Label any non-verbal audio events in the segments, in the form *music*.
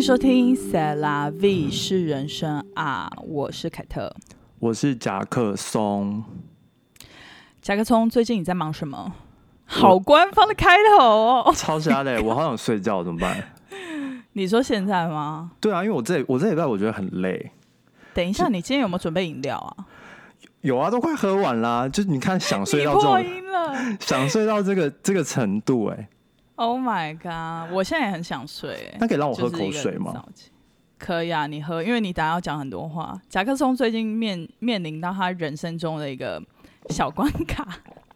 迎收听《塞拉 V 是人生啊》，我是凯特，我是夹克松。夹克松，最近你在忙什么？好官方的开头哦，超瞎的，*laughs* 我好想睡觉，怎么办？你说现在吗？对啊，因为我这我这礼拜我觉得很累。等一下，你今天有没有准备饮料啊？有啊，都快喝完啦。就是你看，想睡到这种，*laughs* 想睡到这个这个程度，哎。Oh my god！我现在也很想睡，那可以让我喝口水吗？可以啊，你喝，因为你等下要讲很多话。甲克松最近面面临到他人生中的一个小关卡，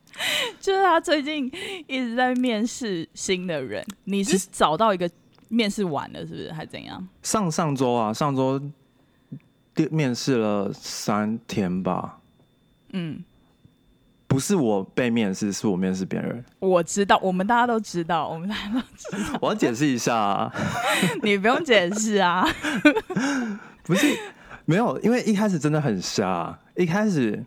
*laughs* 就是他最近一直在面试新的人。你是找到一个面试完了，是不是？还怎样？上上周啊，上周面面试了三天吧。嗯。不是我被面试，是我面试别人。我知道，我们大家都知道，我们大家都知道。我要解释一下，啊 *laughs* 你不用解释啊。*laughs* 不是，没有，因为一开始真的很瞎。一开始，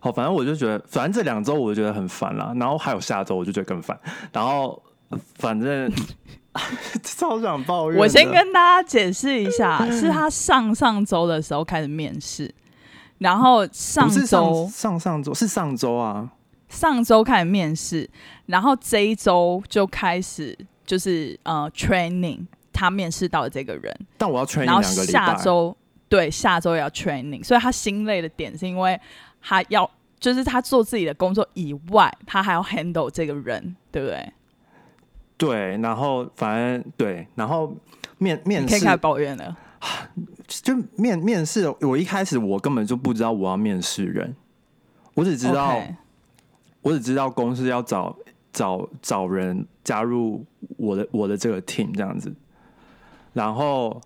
好，反正我就觉得，反正这两周我就觉得很烦了。然后还有下周，我就觉得更烦。然后，反正 *laughs* 超想抱怨。我先跟大家解释一下，是他上上周的时候开始面试。然后上周上上周是上周啊，上周开始面试，然后这一周就开始就是呃 training，他面试到的这个人，但我要 training 然后下周对下周要 training，所以他心累的点是因为他要就是他做自己的工作以外，他还要 handle 这个人，对不对？对，然后反正对，然后面面试可以开始抱怨了。*sighs* 就面面试，我一开始我根本就不知道我要面试人，我只知道我只知道公司要找找找人加入我的我的这个 team 这样子，然后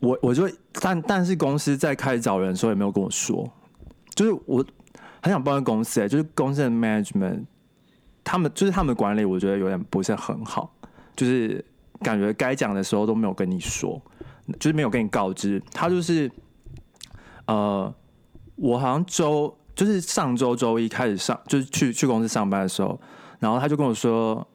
我我就但但是公司在开始找人的时候也没有跟我说，就是我很想抱怨公司哎，就是公司的 management 他们就是他们的管理，我觉得有点不是很好，就是感觉该讲的时候都没有跟你说。就是没有跟你告知，他就是，呃，我好像周就是上周周一开始上，就是去去公司上班的时候，然后他就跟我说，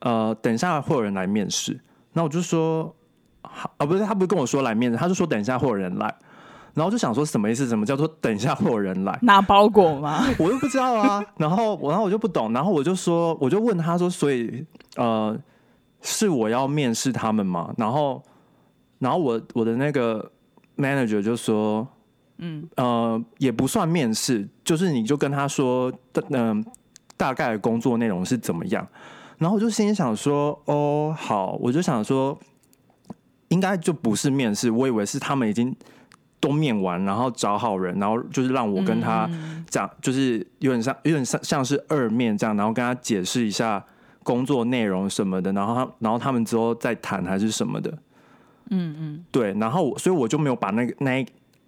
呃，等一下会有人来面试，那我就说，好啊，不是他不是跟我说来面试，他就说等一下会有人来，然后就想说什么意思？什么叫做等一下会有人来拿包裹吗？*laughs* 我又不知道啊，然后我然后我就不懂，然后我就说，我就问他说，所以呃，是我要面试他们吗？然后。然后我我的那个 manager 就说，嗯呃也不算面试，就是你就跟他说，嗯大概的工作内容是怎么样。然后我就心里想说，哦好，我就想说，应该就不是面试，我以为是他们已经都面完，然后找好人，然后就是让我跟他讲，就是有点像有点像像是二面这样，然后跟他解释一下工作内容什么的，然后他然后他们之后再谈还是什么的。嗯嗯，对，然后所以我就没有把那个那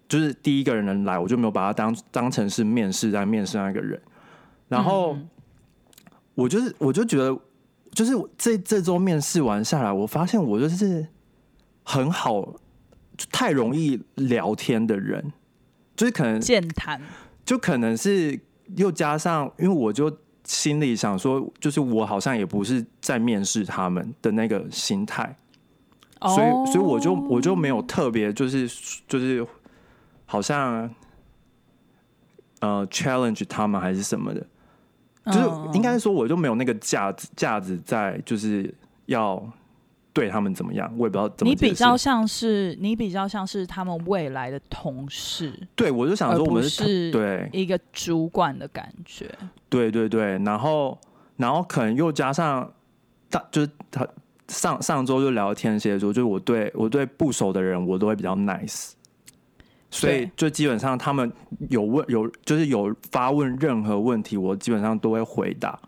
就是第一个人来，我就没有把他当当成是面试在面试那个人，然后我就是我就觉得，就是这这周面试完下来，我发现我就是很好，太容易聊天的人，就是可能健谈，就可能是又加上，因为我就心里想说，就是我好像也不是在面试他们的那个心态。所以，所以我就我就没有特别就是就是好像呃 challenge 他们还是什么的，就是应该说我就没有那个架子架子在就是要对他们怎么样，我也不知道怎么。你比较像是你比较像是他们未来的同事，对我就想说我们是对。一个主管的感觉，对对对，然后然后可能又加上大就是他。上上周就聊天蝎座就是我对我对不熟的人，我都会比较 nice，所以就基本上他们有问有就是有发问任何问题，我基本上都会回答。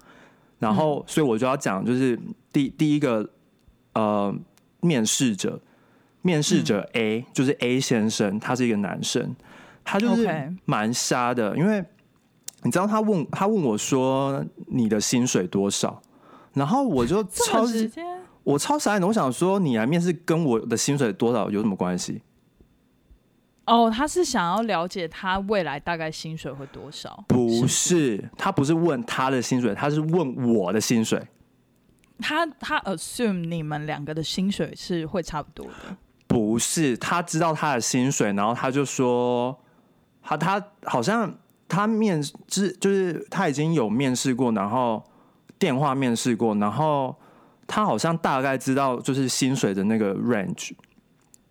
然后，所以我就要讲，就是第第一个呃面试者，面试者 A 就是 A 先生，他是一个男生，他就是蛮瞎的，因为你知道他问他问我说你的薪水多少，然后我就 *laughs* 超级。我超傻眼的，我想说你来面试跟我的薪水多少有什么关系？哦，他是想要了解他未来大概薪水会多少？不是，他不是问他的薪水，他是问我的薪水。他他 assume 你们两个的薪水是会差不多的。不是，他知道他的薪水，然后他就说，他他好像他面试就是他已经有面试过，然后电话面试过，然后他好像大概知道就是薪水的那个 range，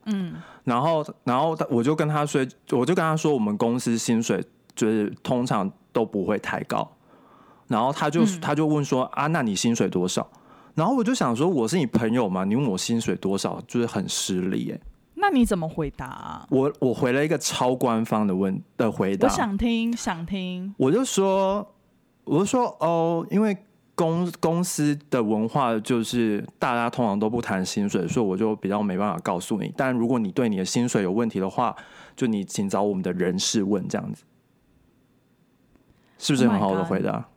嗯，然后然后他我就跟他说，我就跟他说，我们公司薪水就是通常都不会太高，然后他就、嗯他就问说啊，那你薪水多少？然后我就想说，我是你朋友嘛，你问我薪水多少，就是很失礼耶。那你怎么回答、啊？我我回了一个超官方的问的回答，我想听，想听。我就说，我就说哦，因为公公司的文化就是大家通常都不谈薪水，所以我就比较没办法告诉你。但如果你对你的薪水有问题的话，就你请找我们的人事问，这样子，是不是 Oh 很好的回答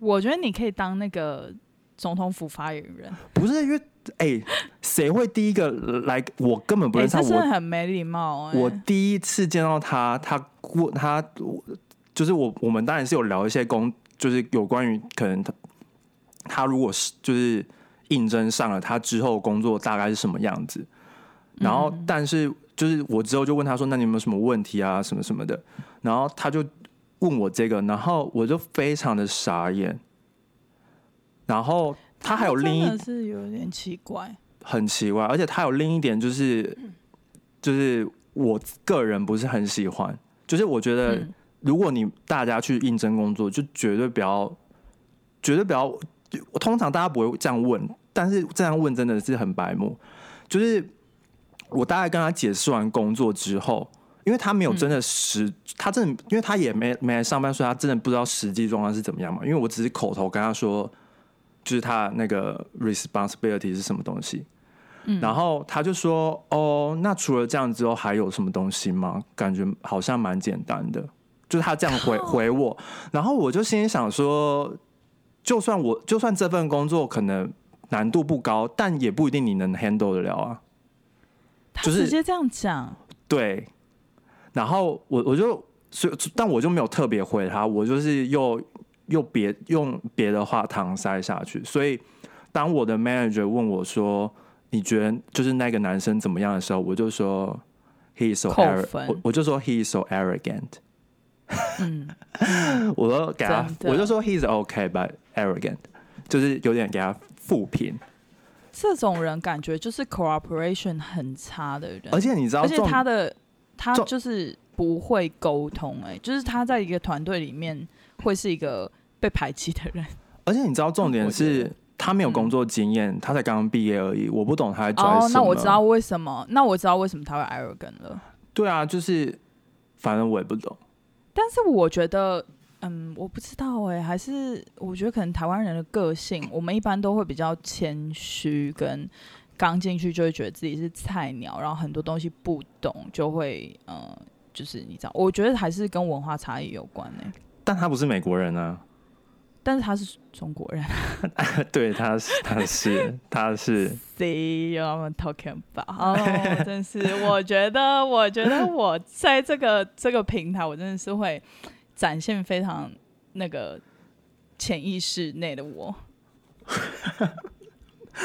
我觉得你可以当那个总统府发言人，不是因为哎，谁、会第一个来？我根本不哎、认识他，这真的我很没礼貌、哎，我第一次见到他，他过他就是我我们当然是有聊一些工，就是有关于可能他他如果是就是应征上了，他之后工作大概是什么样子。然后，但是就是我之后就问他说：“那你有没有什么问题啊？什么什么的？”然后他就问我这个，然后我就非常的傻眼。然后他还有另一真的是有点奇怪。很奇怪，而且他有另一点就是，就是我个人不是很喜欢，就是我觉得嗯如果你大家去应征工作，就绝对不要，绝对不要。我通常大家不会这样问，但是这样问真的是很白目。就是我大概跟他解释完工作之后，因为他没有真的实，他真的，因为他也没没来上班，所以他真的不知道实际状况是怎么样嘛。因为我只是口头跟他说，就是他那个 responsibility 是什么东西。然后他就说：“哦，那除了这样之后还有什么东西吗？感觉好像蛮简单的。”就是他这样回回我，然后我就心里想说，就算我就算这份工作可能难度不高，但也不一定你能 handle 得了啊。他就是直接这样讲，对，然后我我就所以，但我就没有特别回他，我就是又又别用别的话搪塞下去。所以当我的 manager 问我说：“你觉得就是那个男生怎么样的时候，我就说 he is so arrogant，我我就说 he is so arrogant。嗯，我都给他我就说 he is okay but arrogant，就是有点给他负评。这种人感觉就是 cooperation 很差的人，而且你知道而且，他的他就是不会沟通，哎，就是他在一个团队里面会是一个被排挤的人。而且你知道重点是他没有工作经验，他才刚刚毕业而已。我不懂他在拽什么。哦，那我知道为什么，那我知道为什么他会 arrogant 了。对啊，就是反正我也不懂。但是我觉得，嗯，我不知道哎、还是我觉得可能台湾人的个性，我们一般都会比较谦虚，跟刚进去就会觉得自己是菜鸟，然后很多东西不懂，就会呃，就是你知道，我觉得还是跟文化差异有关呢、但他不是美国人啊，但是他是中国人。*laughs* 对，他是他是 *laughs* 他是，，See you I'm talking about，*laughs* 哦，真是，我觉得，我觉得我在这个这个平台，我真的是会展现非常那个潜意识内的我，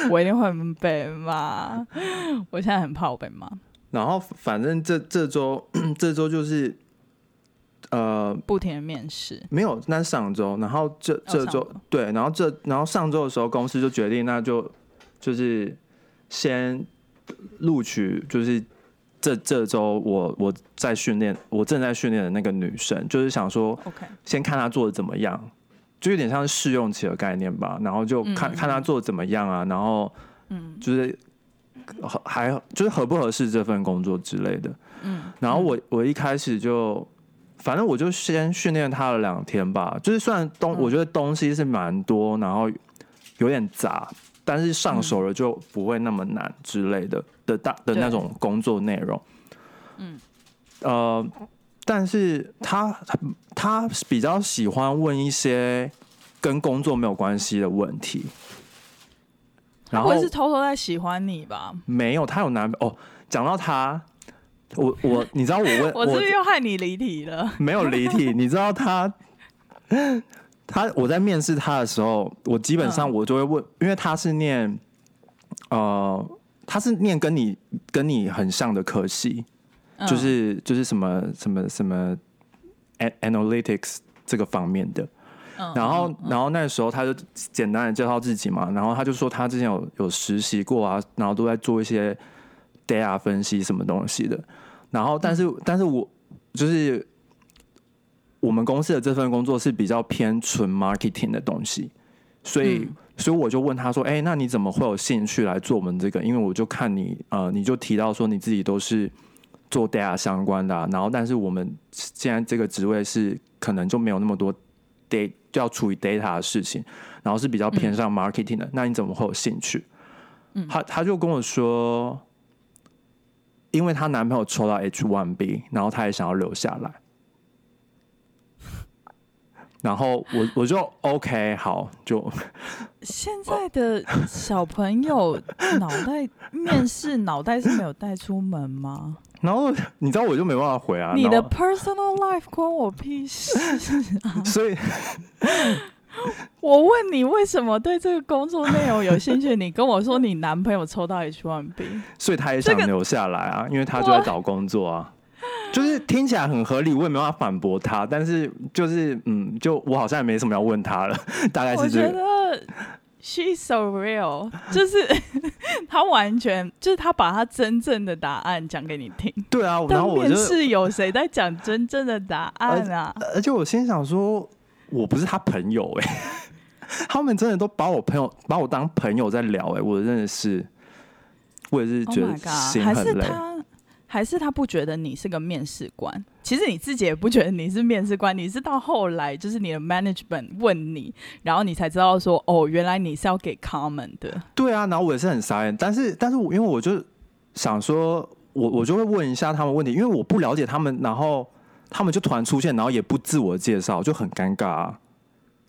我一定会被骂，我现在很怕我被骂，然后反正这这周 *clears throat* 这周就是呃不停的面试，没有，那是上周，然后这这周、对，然后这然后上周的时候，公司就决定那就就是先录取，就是这这周我我在训练，我正在训练的那个女生，就是想说 OK，先看她做的怎么样，就有点像是试用期的概念吧，然后就看、嗯看她做的怎么样啊，然后嗯。就是合还就是合不合适这份工作之类的。嗯，然后我我一开始就，反正我就先训练他了两天吧。就是虽然东，嗯我觉得东西是蛮多，然后有点杂，但是上手了就不会那么难之类的的大的那种工作内容。嗯，呃，但是他他比较喜欢问一些跟工作没有关系的问题。然后我是偷偷在喜欢你吧？没有，他有男朋友哦。讲到他，我我你知道我问 *laughs* 我是不是又害你离题了？*laughs* 没有离题，*laughs* 你知道他，他我在面试他的时候，我基本上嗯我就会问，因为他是念呃他是念跟你跟你很像的科系，嗯就是就是什么什么什么 analytics 这个方面的。嗯然后嗯，然后那时候他就简单的介绍自己嘛，然后他就说他之前有有实习过啊，然后都在做一些 data 分析什么东西的。然后，但是，嗯但是我就是我们公司的这份工作是比较偏纯 marketing 的东西，所以，嗯所以我就问他说：“哎、那你怎么会有兴趣来做我们这个？因为我就看你，呃，你就提到说你自己都是做 data 相关的、啊，然后但是我们现在这个职位是可能就没有那么多 data 就要处理 data 的事情，然后是比较偏向 marketing 的，那你怎么会有兴趣？”嗯他他就跟我说，因为她男朋友抽到 H one B，然后她也想要留下来。然后我我就 OK 好，就现在的小朋友脑袋面试脑袋是没有带出门吗？然后你知道我就没办法回啊，你的 personal life 关我屁事！所以 *laughs* 我问你为什么对这个工作内容有兴趣，你跟我说你男朋友抽到 H1B，*laughs* 所以他也想留下来啊，因为他就在找工作啊。就是听起来很合理，我也没办法反驳他，但是就是嗯，就我好像也没什么要问他了，*laughs* 大概我觉是这个。得 she's so real，就是他完全就是他把他真正的答案讲给你听。对啊，然但后我就面试有谁在讲真正的答案啊？而且我心想说，我不是他朋友哎、*laughs* 他们真的都把我朋友把我当朋友在聊哎、我真的是，我也是 Oh 觉得心很累。是他，还是他不觉得你是个面试官？其实你自己也不觉得你是面试官，你是到后来就是你的 management 问你，然后你才知道说，哦，原来你是要给 comment 的。对啊，然后我也是很傻眼，但是但是我因为我就想说，我我就会问一下他们问题，因为我不了解他们，然后他们就突然出现，然后也不自我介绍，就很尴尬啊。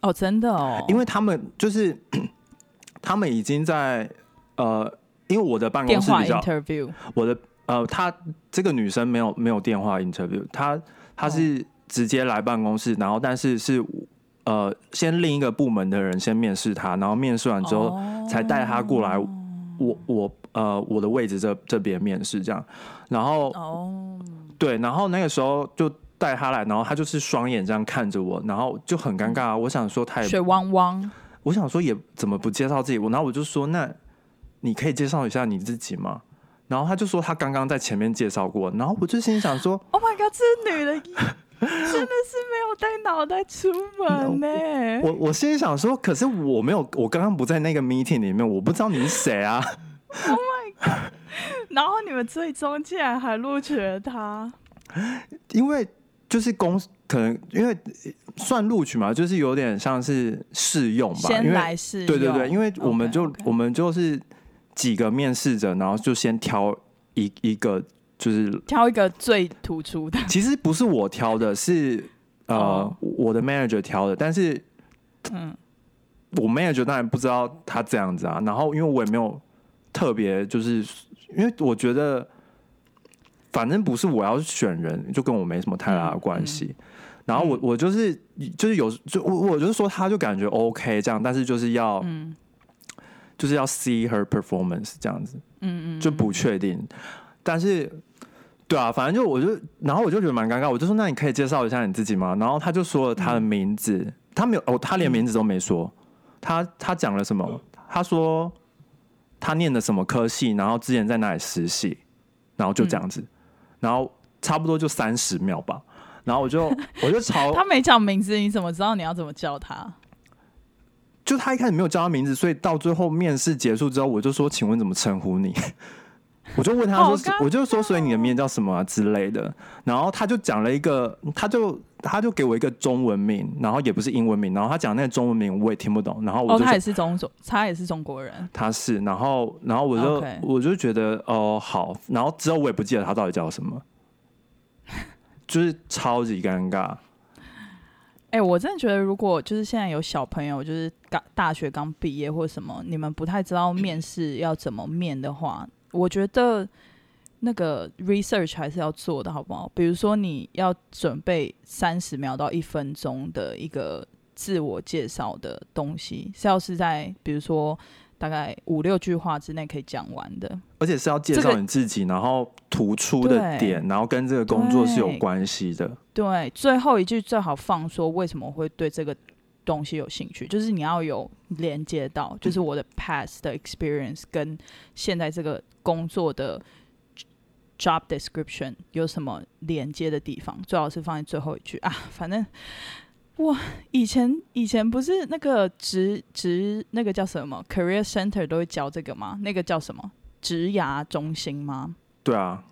哦，真的哦，因为他们就是 *clears throat* 他们已经在呃，因为我的办公室比较 interview，我的呃，她这个女生没有没有电话 interview，她她是直接来办公室，然后但是是呃，先另一个部门的人先面试她，然后面试完之后才带她过来我我呃我的位置这这边面试这样，然后哦，对，然后那个时候就带他来，然后他就是双眼这样看着我，然后就很尴尬啊。我想说他也水汪汪，我想说也怎么不介绍自己，我然后我就说那你可以介绍一下你自己吗？然后他就说他刚刚在前面介绍过，然后我就心想说，*laughs* Oh my god，这女的 *laughs* 真的是没有带脑袋出门 *laughs* 呢、我我心里想说，可是我没有，我刚刚不在那个 meeting 里面，我不知道你是谁啊。哦，my god，然后你们最终竟然还录取了他，因为就是公可能因为算录取嘛，就是有点像是试用吧，先来试，对对对，因为我们就我们就是几个面试者，然后就先挑一一个，就是挑一个最突出的，其实不是我挑的，是呃、哦我的 manager 挑的，但是嗯，我 manager 当然不知道他这样子啊，然后因为我也没有特别，就是因为我觉得反正不是我要选人，就跟我没什么太大的关系。然后我我就是就是有就我我就是说他就感觉 OK 这样，但是就是要嗯。就是要 see her performance 这样子，嗯嗯，就不确定。但是对啊，反正就我就然后我就觉得蛮尴尬，我就说那你可以介绍一下你自己吗？然后他就说了他的名字，他没有哦，他连名字都没说，他他讲了什么？他说他念的什么科系，然后之前在哪里实习，然后就这样子，然后差不多就三十秒吧。然后我就 *laughs* 我就朝他没讲名字，你怎么知道你要怎么叫他？就他一开始没有叫他名字，所以到最后面试结束之后，我就说：“请问怎么称呼你？”我就问他说好尴：“我就说，所以你的名字叫什么啊之类的？”然后他就讲了一个，他就他就给我一个中文名，然后也不是英文名，然后他讲那个中文名我也听不懂，然后我哦，他也是中中，他也是中国人。他是，然后然后我就我就觉得哦好，然后之后我也不记得他到底叫什么，*laughs* 就是超级尴尬。哎、我真的觉得，如果就是现在有小朋友，就是刚大学刚毕业或什么，你们不太知道面试要怎么面的话，我觉得那个 research 还是要做的，好不好？比如说你要准备三十秒到一分钟的一个自我介绍的东西，是要是在比如说大概五六句话之内可以讲完的。而且是要介绍你自己，然后突出的点，然后跟这个工作是有关系的。对，最后一句最好放说为什么会对这个东西有兴趣，就是你要有连接到，就是我的 past 的 experience 跟现在这个工作的 job description 有什么连接的地方，最好是放在最后一句啊。反正我以前以前不是那个职职那个叫什么 career center 都会教这个吗？那个叫什么职涯中心吗？对啊，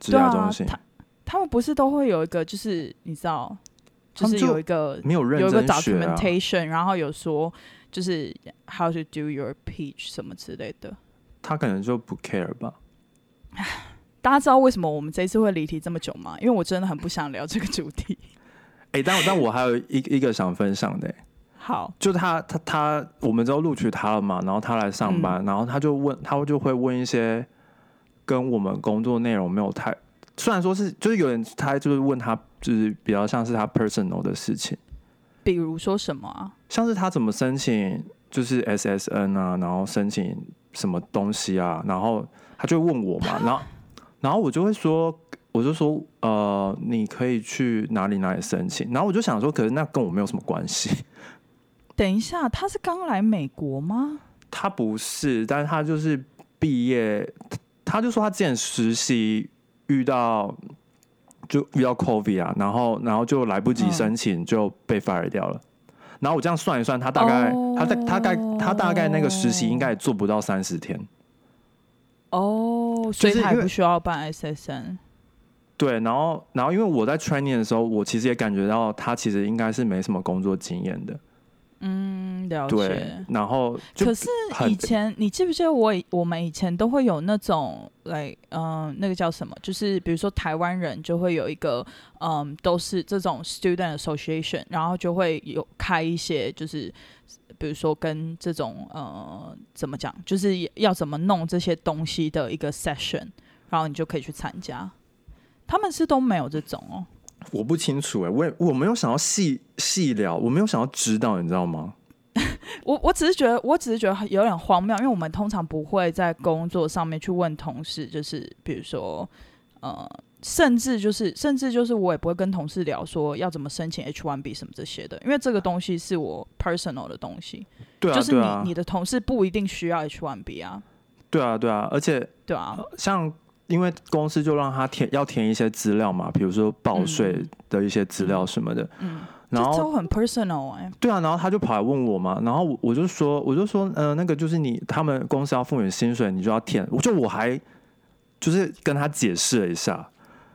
职涯中心、他他们不是都会有一个，就是你知道，就是有一个没有认有一个 documentation，、然后有说就是 how to do your pitch 什么之类的。他可能就不 care 吧。*sighs* 大家知道为什么我们这一次会离题这么久吗？因为我真的很不想聊这个主题。哎、但但我还有一一个想分享的、欸 *laughs* 好，就他他他，我们都录取他了嘛，然后他来上嗯班，然后他就问，他就会问一些跟我们工作内容没有太，虽然说是就是有人他就是问他，就是比较像是他 personal 的事情，比如说什么啊？像是他怎么申请就是 SSN 啊，然后申请什么东西啊，然后他就问我嘛，*laughs* 然后然后我就会说，我就说呃，你可以去哪里哪里申请，然后我就想说，可是那跟我没有什么关系。*laughs* 等一下，他是刚来美国吗？他不是，但是他就是毕业，他就说他之前实习遇到就遇到 COVID 啊，然后然后就来不及嗯申请就被 fire 掉了。然后我这样算一算，他大概、哦他大他大概他大概那个实习应该也做不到三十天。哦，所以就是因为他也不需要办 SSN。对，然后然后因为我在 training 的时候，我其实也感觉到他其实应该是没什么工作经验的。嗯，了对解，。然后可是以前你记不记得我我们以前都会有那种来嗯、那个叫什么？就是比如说台湾人就会有一个嗯都是这种 student association，然后就会有开一些就是比如说跟这种呃怎么讲，就是要怎么弄这些东西的一个 session，然后你就可以去参加。他们是都没有这种哦。我不清楚哎、我也我没有想要细细聊，我没有想要知道，你知道吗？*laughs* 我我只是觉得，我只是觉得有点荒谬，因为我们通常不会在工作上面去问同事，就是比如说，呃，甚至就是甚至就是我也不会跟同事聊说要怎么申请 H1B 什么这些的，因为这个东西是我 personal 的东西，对啊，就是你、啊，你的同事不一定需要 H1B 啊，对啊，对啊，而且对啊，像因为公司就让他填要填一些资料嘛，比如说报税的一些资料什么的，嗯，然后很 personal 哎、对啊，然后他就跑来问我嘛，然后我我就说我就说呃那个就是你他们公司要付你薪水，你就要填，我就我还就是跟他解释了一下。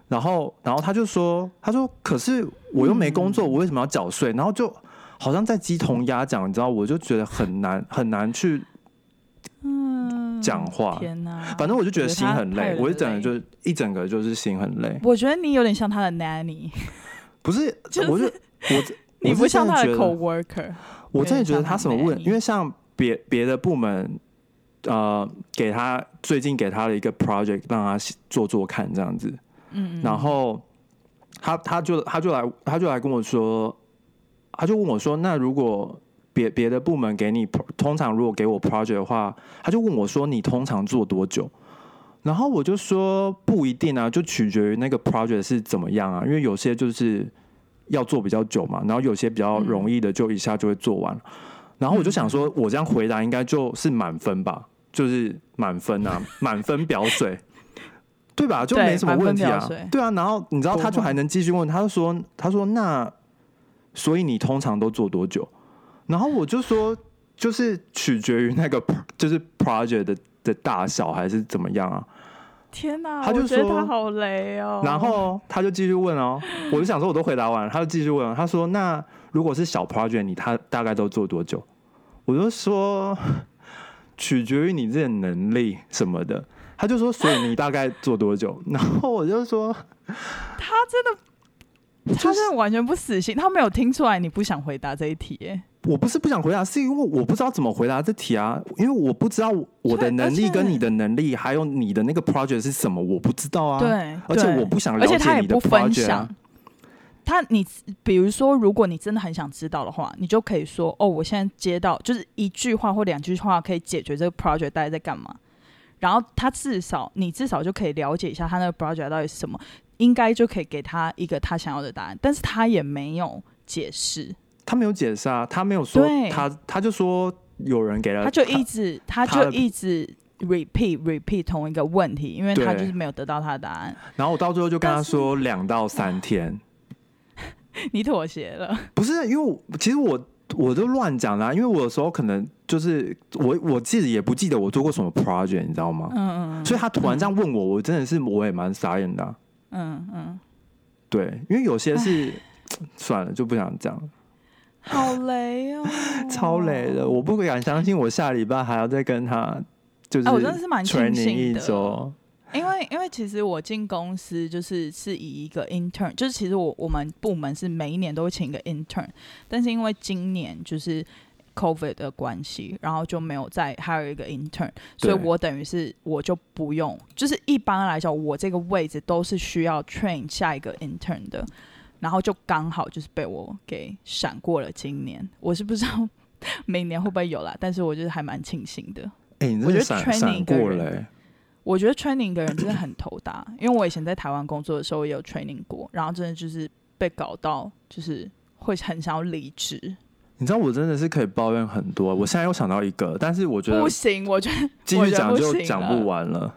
然后，然后他就说：“他说，可是我又没工作，我为什么要缴税？”然后就好像在鸡同鸭讲，你知道，我就觉得很难很难去嗯，讲话。天哪，反正我就觉得心很累，我一整个累就一整个就是心很累。我觉得你有点像他的 nanny，不是，就是我就我你不像他的 coworker，我真的觉得他他什么问，因为像别别的部门，呃，给他最近给他的一个 project 让他做做看这样子，嗯，嗯。然后他他就他就来他就来跟我说，他就问我说，那如果别别的部门给你，通常如果给我 project 的话，他就问我说，你通常做多久？然后我就说不一定啊，就取决于那个 project 是怎么样啊，因为有些就是要做比较久嘛，然后有些比较容易的就一下就会做完。然后我就想说，我这样回答应该就是满分吧，就是满分啊，*laughs* 满分表水，对吧？就没什么问题啊对啊。然后你知道，他就还能继续问，他就说，他说那所以你通常都做多久？然后我就说，就是取决于那个就是 project 的的大小还是怎么样啊。天哪，他就觉得说他好雷哦。然后他就继续问哦，*laughs* 我就想说我都回答完了，他就继续问，他说那如果是小 project，你他大概都做多久？我就说 *laughs* 取决于你这个能力什么的。他就说，所以你大概做多久？然后我就说，*laughs* 他真的，他真的完全不死心，他没有听出来你不想回答这一题耶。我不是不想回答，是因为我不知道怎么回答这题啊，因为我不知道我的能力跟你的能力，还有你的那个 project 是什么，我不知道啊。对，而且我不想了而且他解你的也不分 project 啊享。。他你比如说，如果你真的很想知道的话，你就可以说哦，我现在接到就是一句话或两句话可以解决这个 project 大家在干嘛。然后他至少你至少就可以了解一下他那个 project 到底是什么，应该就可以给他一个他想要的答案。但是他也没有解释，他没有解释啊，他没有说他他就说有人给了他就一直他他就一直 repeat repeat 同一个问题，因为他就是没有得到他的答案。然后我到最后就跟他说两到三天，*laughs* 你妥协了，不是因为我其实我我都乱讲啦、因为我有时候可能就是我我自己也不记得我做过什么 project，你知道吗？嗯嗯所以他突然这样问我，我真的是我也蛮傻眼的啊、嗯嗯，对，因为有些是算了就不想讲，好雷哦，*laughs* 超雷的，我不敢相信我下礼拜还要再跟他就是啊我真的是蛮庆 training 一幸的周，因为因为其实我进公司就是是以一个 intern，就是其实我我们部门是每一年都会请一个 intern，但是因为今年就是 COVID 的关系，然后就没有再还有一个 intern，所以我等于是我就不用，就是一般来讲我这个位置都是需要 train 下一个 intern 的，然后就刚好就是被我给闪过了今年，我是不知道明年会不会有啦，但是我就是还蛮庆幸的。哎、你我觉得真的闪 training 过了、欸，我觉得 training 的人真的很头大，因为我以前在台湾工作的时候也有 training 过，然后真的就是被搞到就是会很想要离职。你知道我真的是可以抱怨很多，我现在又想到一个，但是我觉得不行，我觉得继续讲就讲不完了。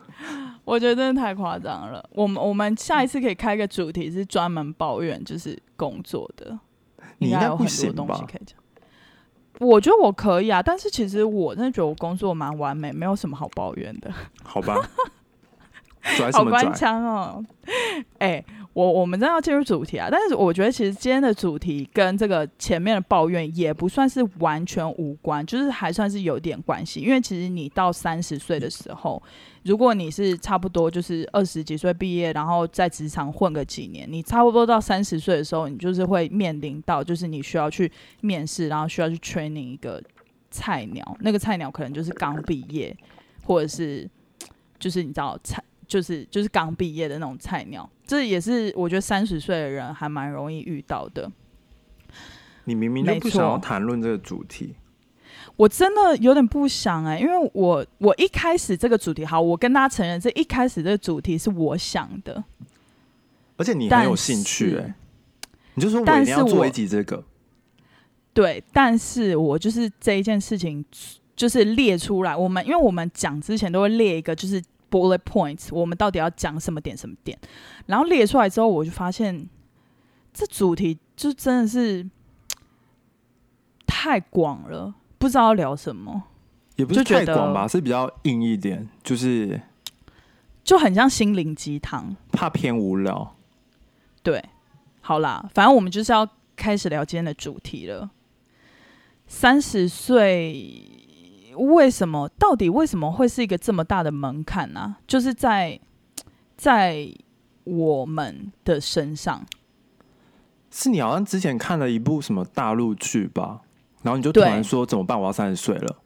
我觉得真的太夸张了。我们我们下一次可以开个主题是专门抱怨就是工作的，你应该有很多东西可以讲。我觉得我可以啊，但是其实我真的觉得我工作蛮完美，没有什么好抱怨的。好吧，*laughs* *laughs* 拽什好官么拽？腔哦！哎、我我们真的要进入主题啊，但是我觉得其实今天的主题跟这个前面的抱怨也不算是完全无关，就是还算是有点关系。因为其实你到三十岁的时候，如果你是差不多就是二十几岁毕业，然后在职场混个几年，你差不多到三十岁的时候，你就是会面临到就是你需要去面试，然后需要去 training 一个菜鸟，那个菜鸟可能就是刚毕业，或者是就是你知道菜。就是就是刚毕业的那种菜鸟，这也是我觉得三十岁的人还蛮容易遇到的。你明明就不想要谈论这个主题，我真的有点不想哎、因为我我一开始这个主题，好，我跟大家承认，这一开始这个主题是我想的，而且你但很有兴趣、是哎，你就说我但一定要是我做一集这个，对，但是我就是这一件事情，就是列出来，我们因为我们讲之前都会列一个就是 bullet points，我们到底要讲什么点什么点，然后列出来之后，我就发现这主题就真的是太广了，不知道要聊什么，也不是太广吧，是比较硬一点，就是就很像心灵鸡汤。怕偏无聊。对，好啦，反正我们就是要开始聊今天的主题了。三十岁为什么？到底为什么会是一个这么大的门槛呢、就是在在我们的身上，是你好像之前看了一部什么大陆剧吧，然后你就突然说怎么办？我要三十岁了。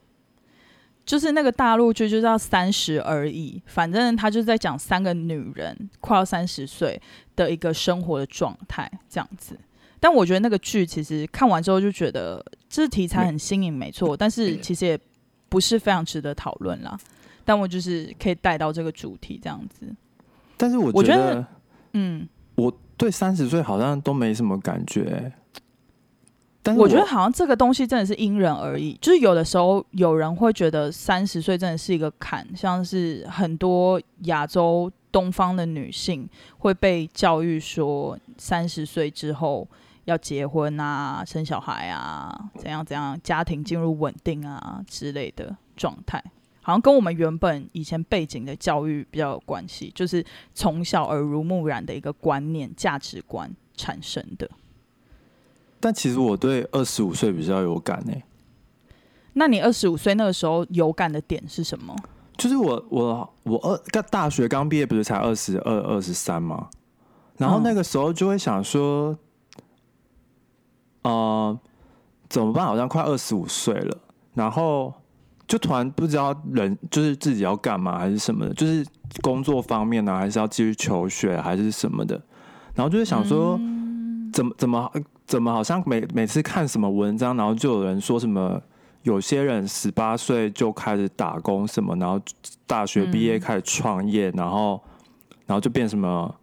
就是那个大陆剧就叫《三十而已》，反正他就是在讲三个女人快要三十岁的一个生活的状态这样子。但我觉得那个剧其实看完之后就觉得，这题材很新颖，没错，但是其实也不是非常值得讨论啦。但我就是可以带到这个主题这样子。但是我我觉觉得得嗯，我对三十岁好像都没什么感觉、欸但是我觉得好像这个东西真的是因人而异，就是有的时候有人会觉得三十岁真的是一个坎，像是很多亚洲东方的女性会被教育说三十岁之后要结婚啊、生小孩啊、怎样怎样，家庭进入稳定啊之类的状态。好像跟我们原本以前背景的教育比较有关系，就是从小耳濡目染的一个观念、价值观产生的。但其实我对二十五岁比较有感诶、欸那你二十五岁那个时候有感的点是什么？就是我我我二刚大学刚毕业不是才二十二二十三吗？然后嗯那个时候就会想说，呃，怎么办？好像快二十五岁了，然后就突然不知道人就是自己要干嘛还是什么的，就是工作方面呢、还是要继续求学还是什么的，然后就是想说，怎么怎么怎么好像每每次看什么文章，然后就有人说什么，有些人十八岁就开始打工什么，然后大学毕业开始创业，然后然后就变什么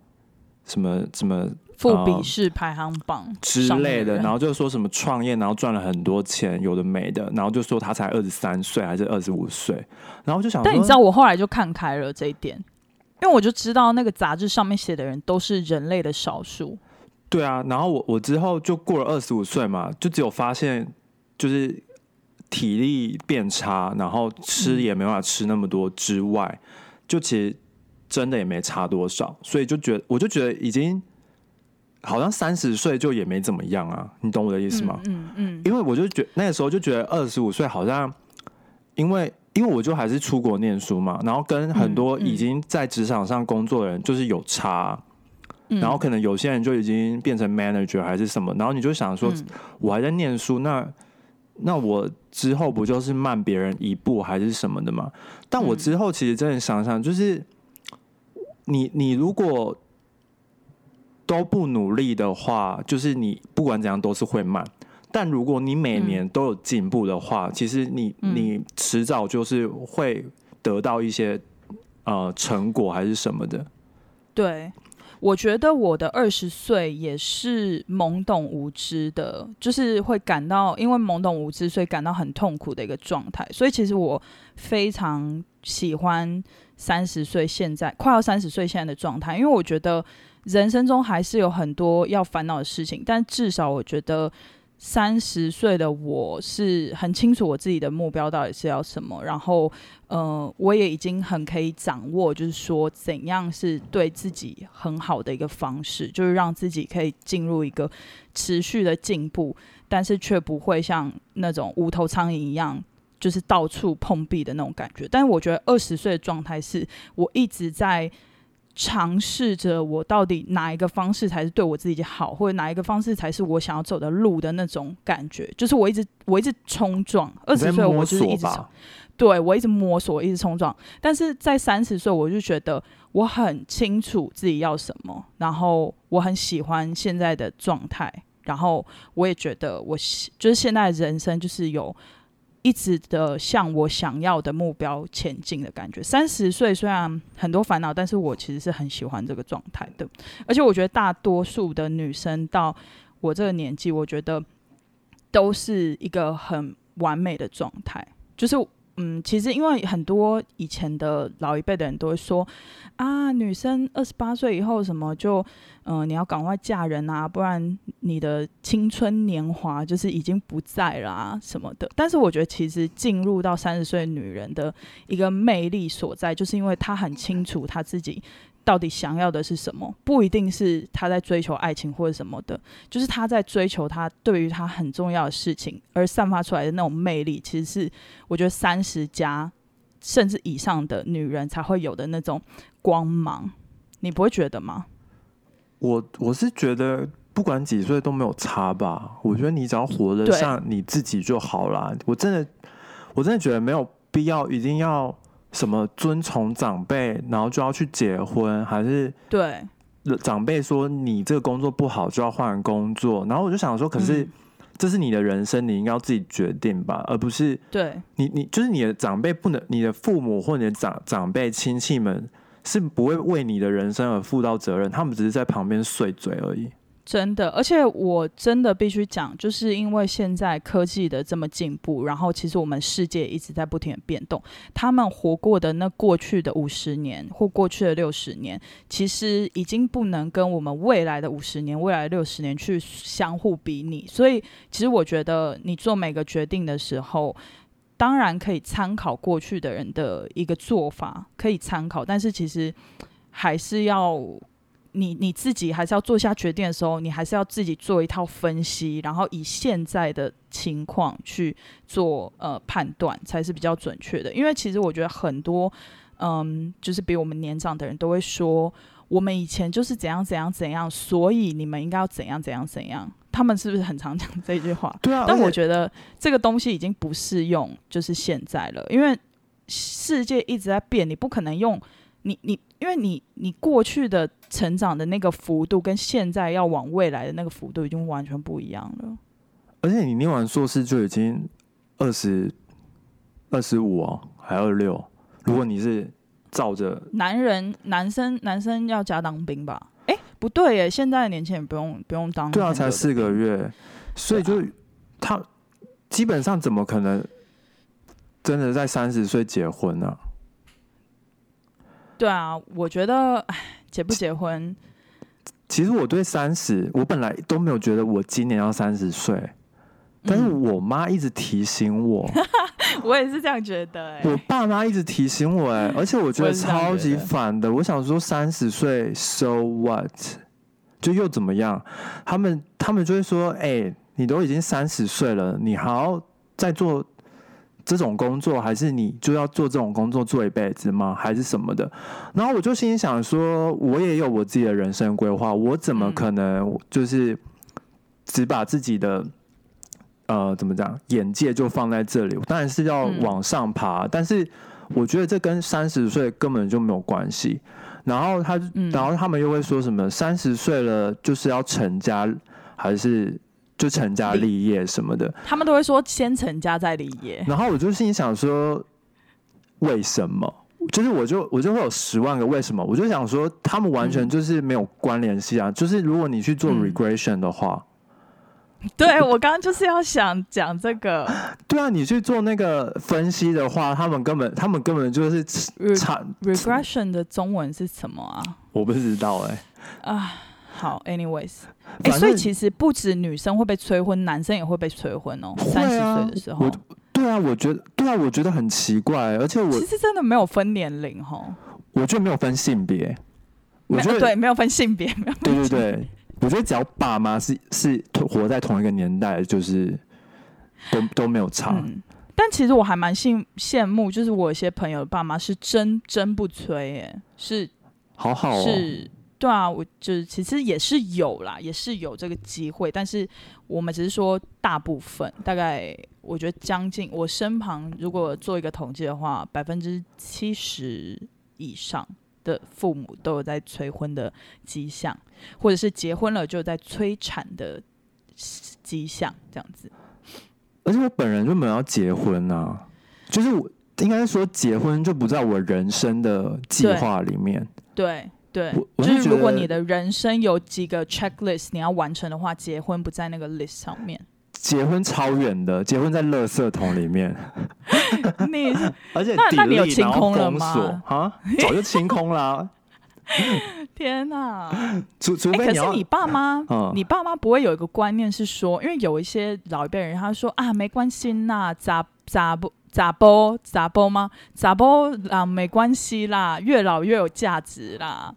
什么什么富比士排行榜之类的，然后就说什么创业，然后赚了很多钱，有的没的，然后就说他才二十三岁还是二十五岁，然后就想，但你知道我后来就看开了这一点，因为我就知道那个杂志上面写的人都是人类的少数。对啊，然后我我之后就过了二十五岁嘛，就只有发现就是体力变差，然后吃也没办法吃那么多之外，就其实真的也没差多少，所以就觉得我就觉得已经。好像三十岁就也没怎么样啊，你懂我的意思吗？嗯嗯。因为我就觉那个时候就觉得二十五岁好像，因为因为我就还是出国念书嘛，然后跟很多已经在职场上工作的人就是有差，然后可能有些人就已经变成 manager 还是什么，然后你就想说，我还在念书，那那我之后不就是慢别人一步还是什么的吗？但我之后其实真的想想，就是你你如果。都不努力的话，就是你不管怎样都是会慢。但如果你每年都有进步的话，其实你你迟早就是会得到一些呃成果还是什么的。对，我觉得我的二十岁也是懵懂无知的，就是会感到因为懵懂无知，所以感到很痛苦的一个状态。所以其实我非常喜欢三十岁现在快要三十岁现在的状态，因为我觉得。人生中还是有很多要烦恼的事情，但至少我觉得三十岁的我是很清楚我自己的目标到底是要什么，然后呃，我也已经很可以掌握，就是说怎样是对自己很好的一个方式，就是让自己可以进入一个持续的进步，但是却不会像那种无头苍蝇一样，就是到处碰壁的那种感觉。但是我觉得二十岁的状态是我一直在。尝试着我到底哪一个方式才是对我自己好，或者哪一个方式才是我想要走的路的那种感觉，就是我一直我一直冲撞。二十岁我就是一直冲，对我一直摸索，一直冲撞。但是在三十岁，我就觉得我很清楚自己要什么，然后我很喜欢现在的状态，然后我也觉得我就是现在人生就是有。一直的向我想要的目标前进的感觉。三十岁虽然很多烦恼，但是我其实是很喜欢这个状态的。而且我觉得大多数的女生到我这个年纪，我觉得都是一个很完美的状态，就是。嗯，其实因为很多以前的老一辈的人都会说啊，女生二十八岁以后什么就嗯，你要赶快嫁人啊，不然你的青春年华就是已经不在啦什么的。但是我觉得，其实进入到三十岁女人的一个魅力所在，就是因为她很清楚她自己。到底想要的是什么？不一定是他在追求爱情或者什么的，就是他在追求他对于他很重要的事情而散发出来的那种魅力，其实是我觉得三十加甚至以上的女人才会有的那种光芒。你不会觉得吗？我我是觉得不管几岁都没有差吧。我觉得你只要活得像你自己就好了。我真的我真的觉得没有必要一定要。什么遵从长辈，然后就要去结婚，还是对长辈说你这个工作不好就要换工作？然后我就想说，可是这是你的人生，你应该要自己决定吧，而不是对你你就是你的长辈不能，你的父母或你的长长辈亲戚们是不会为你的人生而负到责任，他们只是在旁边碎嘴而已。真的，而且我真的必须讲，就是因为现在科技的这么进步，然后其实我们世界一直在不停的变动。他们活过的那过去的五十年或过去的六十年，其实已经不能跟我们未来的五十年、未来六十年去相互比拟。所以，其实我觉得你做每个决定的时候，当然可以参考过去的人的一个做法，可以参考，但是其实还是要。你你自己还是要做下决定的时候，你还是要自己做一套分析，然后以现在的情况去做呃判断，才是比较准确的。因为其实我觉得很多嗯，就是比我们年长的人都会说，我们以前就是怎样怎样怎样，所以你们应该要怎样怎样怎样。他们是不是很常讲这句话？*laughs* 对啊。但我觉得这个东西已经不适用，就是现在了，因为世界一直在变，你不可能用。你你，因为你你过去的成长的那个幅度，跟现在要往未来的那个幅度，已经完全不一样了。而且你念完硕士就已经二十二十五哦，还二六。如果你是照着男人男生男生要加当兵吧？哎、不对耶，现在的年轻人不用不用当对啊，才四个月，所以就他基本上怎么可能真的在三十岁结婚呢、对啊，我觉得，哎，结不结婚，其实我对三十，我本来都没有觉得我今年要三十岁，但是嗯我妈一直提醒我，*laughs* 我也是这样觉得、哎，我爸妈一直提醒我、哎，而且我觉得超级烦的。我想说三十岁，so what？就又怎么样？他们他们就会说，哎、你都已经三十岁了，你还要再做这种工作，还是你就要做这种工作做一辈子吗？还是什么的？然后我就心里想说，我也有我自己的人生规划，我怎么嗯可能就是只把自己的呃怎么讲眼界就放在这里？当然是要嗯往上爬，但是我觉得这跟三十岁根本就没有关系。然后他，嗯然后他们又会说什么三十岁了就是要成家，还是就成家立业什么的？他们都会说先成家再立业。然后我就心里想说，为什么？就是我就我就会有十万个为什么，我就想说，他们完全就是没有关联性啊。就是如果你去做嗯 regression 的话，对我刚刚就是要想讲这个 *laughs* 对啊，你去做那个分析的话，他们根本他们根本就是差，regression 的中文是什么啊？我不知道哎、啊，好，anyways，哎、所以其实不止女生会被催婚，男生也会被催婚哦。三十岁的时候我，对啊，我觉得对啊，我觉得很奇怪，而且我其实真的没有分年龄哈。我觉得没有分性别，我觉得对，没有分性别，*laughs* 没有对对对，我觉得只要爸妈是是活在同一个年代，就是都都没有差。嗯，但其实我还蛮羡羡慕，就是我有些朋友的爸妈是真真不催，哎，是好好哦，是，对啊，我就是其实也是有啦，也是有这个机会，但是我们只是说大部分，大概我觉得将近我身旁如果做一个统计的话，百分之七十以上的父母都有在催婚的迹象，或者是结婚了就在催产的迹象，这样子。而且我本人就没有要结婚啊，就是我应该说结婚就不在我人生的计划里面。对对我，我就是如果你的人生有几个 checklist 你要完成的话，结婚不在那个 list 上面。结婚超远的，结婚在垃圾桶里面，*laughs* 你而且那那你有清然后空了吗封锁啊，*laughs* 早就清空啦。*laughs* 天哪！除除哎、非你，可是你爸妈，嗯你爸妈不会有一个观念是说，因为有一些老一辈人，他说啊，没关系呐，咋咋不咋波咋波吗？咋波啊，没关系啦，越老越有价值啦。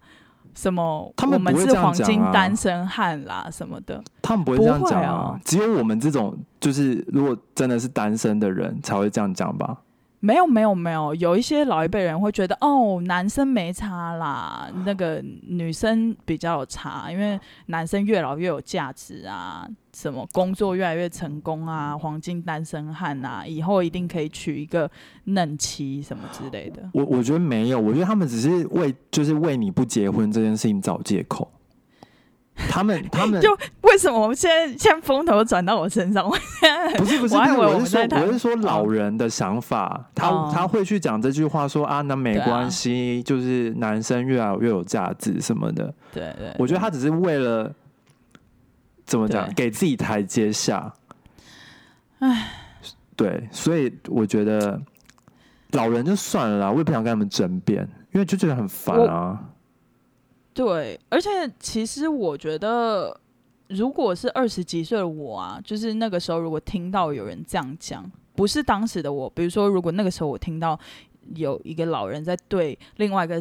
什么？他们我们是黄金单身汉啦，什么的。他们不会这样讲啊哦，只有我们这种就是如果真的是单身的人才会这样讲吧。没有没有没有，有一些老一辈人会觉得哦，男生没差啦，那个女生比较有差，因为男生越老越有价值啊，什么工作越来越成功啊，黄金单身汉啊，以后一定可以娶一个嫩妻什么之类的。我我觉得没有，我觉得他们只是为就是为你不结婚这件事情找借口。*laughs* 他们 *laughs* 他们就为什么我们现在现在风头转到我身上？我现在不是不是，我是我是说我是说老人的想法，他哦他会去讲这句话说啊，那没关系，就是男生越来越有价值什么的。对对，我觉得他只是为了怎么讲，对给自己台阶下。唉，对，所以我觉得老人就算了啦，我也不想跟他们争辩，因为就觉得很烦啊。对，而且其实我觉得，如果是二十几岁的我啊，就是那个时候如果听到有人这样讲，不是当时的我，比如说如果那个时候我听到有一个老人在对另外一个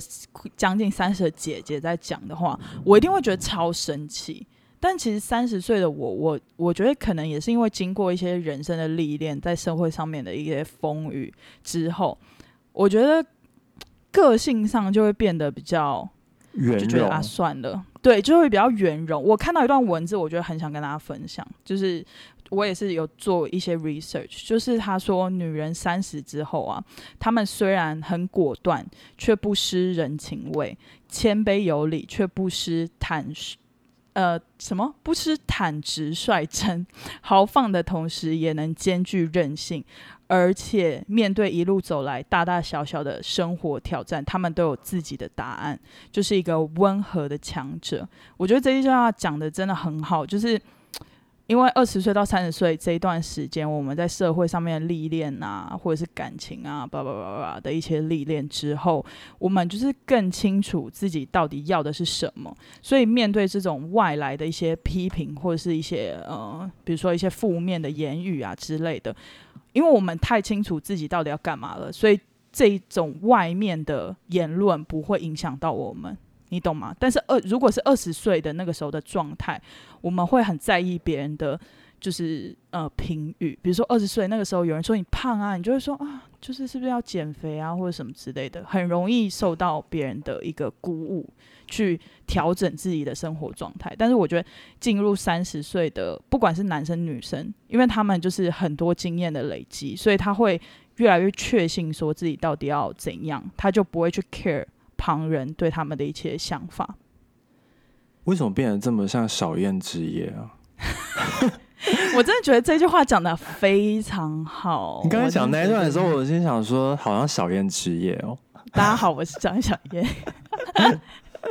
将近三十的姐姐在讲的话，我一定会觉得超生气。但其实三十岁的我，我我觉得可能也是因为经过一些人生的历练，在社会上面的一些风雨之后，我觉得个性上就会变得比较圆就觉得啊，算了，对，就会比较圆融。我看到一段文字，我觉得很想跟大家分享，就是我也是有做一些 research，就是他说女人三十之后啊，她们虽然很果断，却不失人情味；谦卑有礼，却不失坦呃什么不失坦直率真；*laughs* 豪放的同时，也能兼具韧性。而且面对一路走来大大小小的生活挑战，他们都有自己的答案，就是一个温和的强者。我觉得这句话讲的真的很好，就是因为二十岁到三十岁这一段时间，我们在社会上面历练啊，或者是感情啊，叭叭叭叭的一些历练之后，我们就是更清楚自己到底要的是什么。所以面对这种外来的一些批评，或者是一些呃，比如说一些负面的言语啊之类的。因为我们太清楚自己到底要干嘛了，所以这种外面的言论不会影响到我们，你懂吗？但是二如果是二十岁的那个时候的状态，我们会很在意别人的就是呃评语，比如说二十岁那个时候有人说你胖啊，你就会说啊，就是是不是要减肥啊或者什么之类的，很容易受到别人的一个鼓舞。去调整自己的生活状态，但是我觉得进入三十岁的，不管是男生女生，因为他们就是很多经验的累积，所以他会越来越确信说自己到底要怎样，他就不会去 care 旁人对他们的一切想法。为什么变得这么像小燕之夜啊？*laughs* 我真的觉得这句话讲的非常好。你刚才讲那一段的时候，我心想说，好像小燕之夜哦。大家好，我是张小燕。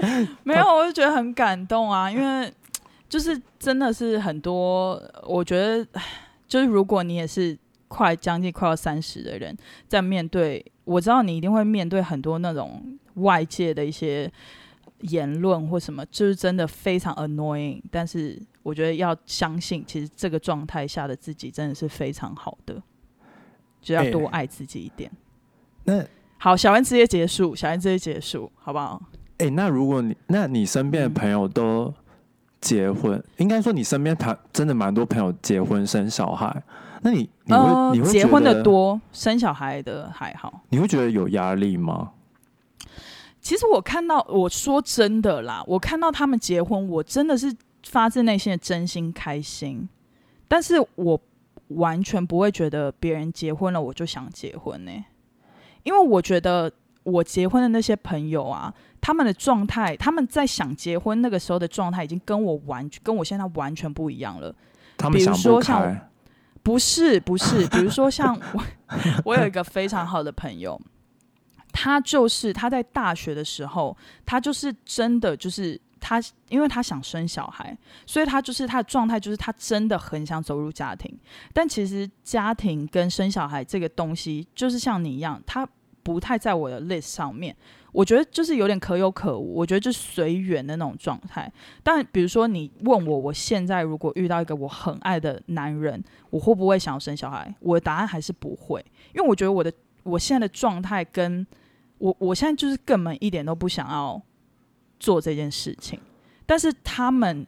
*laughs* 没有，我就觉得很感动啊，因为就是真的是很多，我觉得就是如果你也是快将近快要三十的人，在面对，我知道你一定会面对很多那种外界的一些言论或什么，就是真的非常 annoying。但是我觉得要相信，其实这个状态下的自己真的是非常好的，就要多爱自己一点。那好，小文直接结束，小文直接结束，好不好？哎，那如果你，那你身边的朋友都结婚，应该说你身边谈真的蛮多朋友结婚生小孩，那你你会你会结婚的多，生小孩的还好，你会觉得有压力吗？其实我看到，我说真的啦，我看到他们结婚，我真的是发自内心的真心开心，但是我完全不会觉得别人结婚了我就想结婚呢，因为我觉得我结婚的那些朋友啊。他们的状态，他们在想结婚那个时候的状态，已经跟我完全跟我现在完全不一样了。他们想不开，*laughs* 不是不是，比如说像我，我有一个非常好的朋友，他就是他在大学的时候，他就是真的就是他，因为他想生小孩，所以他就是他的状态就是他真的很想走入家庭，但其实家庭跟生小孩这个东西，就是像你一样，他不太在我的 list 上面。我觉得就是有点可有可无，我觉得就是随缘的那种状态。但比如说你问我，我现在如果遇到一个我很爱的男人，我会不会想要生小孩？我的答案还是不会，因为我觉得我的我现在的状态跟我我现在就是根本一点都不想要做这件事情。但是他们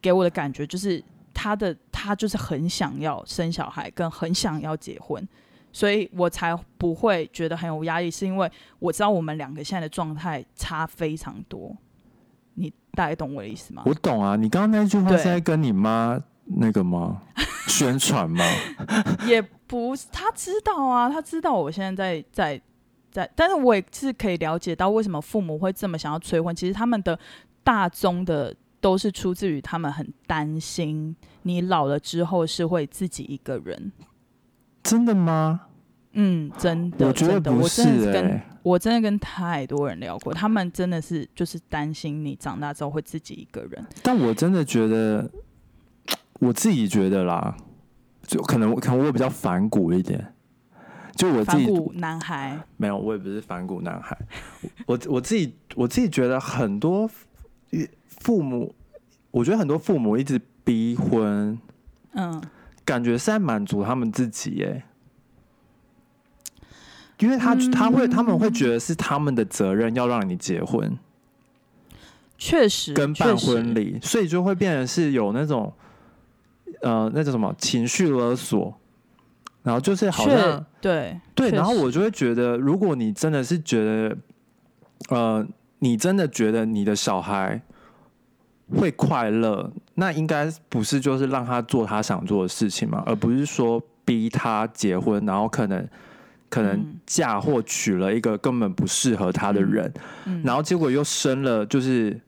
给我的感觉就是他的他就是很想要生小孩，跟很想要结婚。所以我才不会觉得很有压力，是因为我知道我们两个现在的状态差非常多。你大概懂我的意思吗？我懂啊，你刚刚那句话是在跟你妈那个吗？宣传吗？*laughs* 也不是，他知道啊，他知道我现在在在在，但是我也是可以了解到为什么父母会这么想要催婚。其实他们的大宗的都是出自于他们很担心你老了之后是会自己一个人。真的吗？嗯，真的，我觉得不是跟，我真的跟太多人聊过，他们真的是就是担心你长大之后会自己一个人。但我真的觉得，我自己觉得啦，就可能可能我比较反骨一点，就我自己男孩没有，我也不是反骨男孩，*laughs* 我我自己我自己觉得很多父母，我觉得很多父母一直逼婚，嗯。感觉是在满足他们自己，耶，因为他他会他们会觉得是他们的责任要让你结婚，确实跟办婚礼，所以就会变成是有那种呃，那叫什么情绪勒索，然后就是好像对对，然后我就会觉得，如果你真的是觉得，呃，你真的觉得你的小孩会快乐，那应该不是就是让他做他想做的事情嘛，而不是说逼他结婚，然后可能可能嗯。嫁或娶了一个根本不适合他的人，嗯。然后结果又生了就是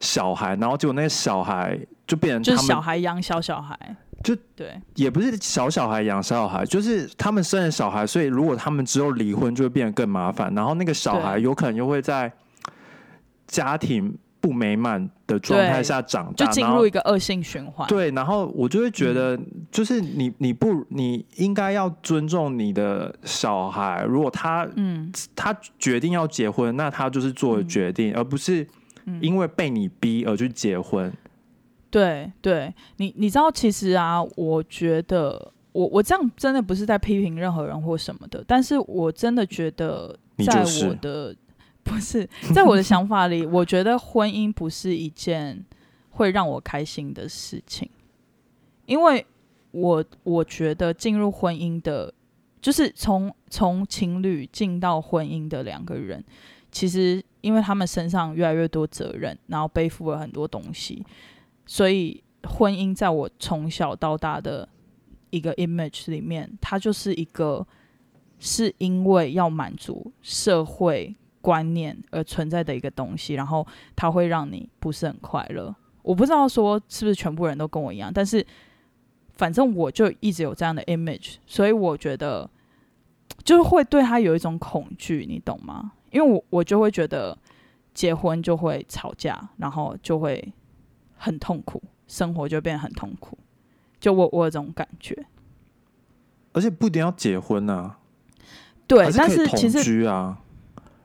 小孩，然后结果那个小孩就变成就是小孩养小小孩，就对，也不是小小孩养小小孩，就是他们生了小孩，所以如果他们之后离婚，就会变得更麻烦。然后那个小孩有可能又会在家庭不美满的状态下长大，就进入一个恶性循环。对，然后我就会觉得，就是你你不你应该要尊重你的小孩，如果他嗯，他决定要结婚，那他就是做了决定，而不是嗯。因为被你逼而去结婚。对对，你你知道，其实啊，我觉得我我这样真的不是在批评任何人或什么的，但是我真的觉得，在你就是。我的不是在我的想法里，我觉得婚姻不是一件会让我开心的事情，因为我我觉得进入婚姻的，就是从从情侣进到婚姻的两个人，其实因为他们身上越来越多责任，然后背负了很多东西，所以婚姻在我从小到大的一个 image 里面，它就是一个是因为要满足社会观念而存在的一个东西，然后它会让你不是很快乐。我不知道说是不是全部人都跟我一样，但是反正我就一直有这样的 image，所以我觉得就是会对他有一种恐惧，你懂吗？因为我我就会觉得结婚就会吵架，然后就会很痛苦，生活就变得很痛苦。就我我有这种感觉，而且不一定要结婚啊，对但是其实居啊。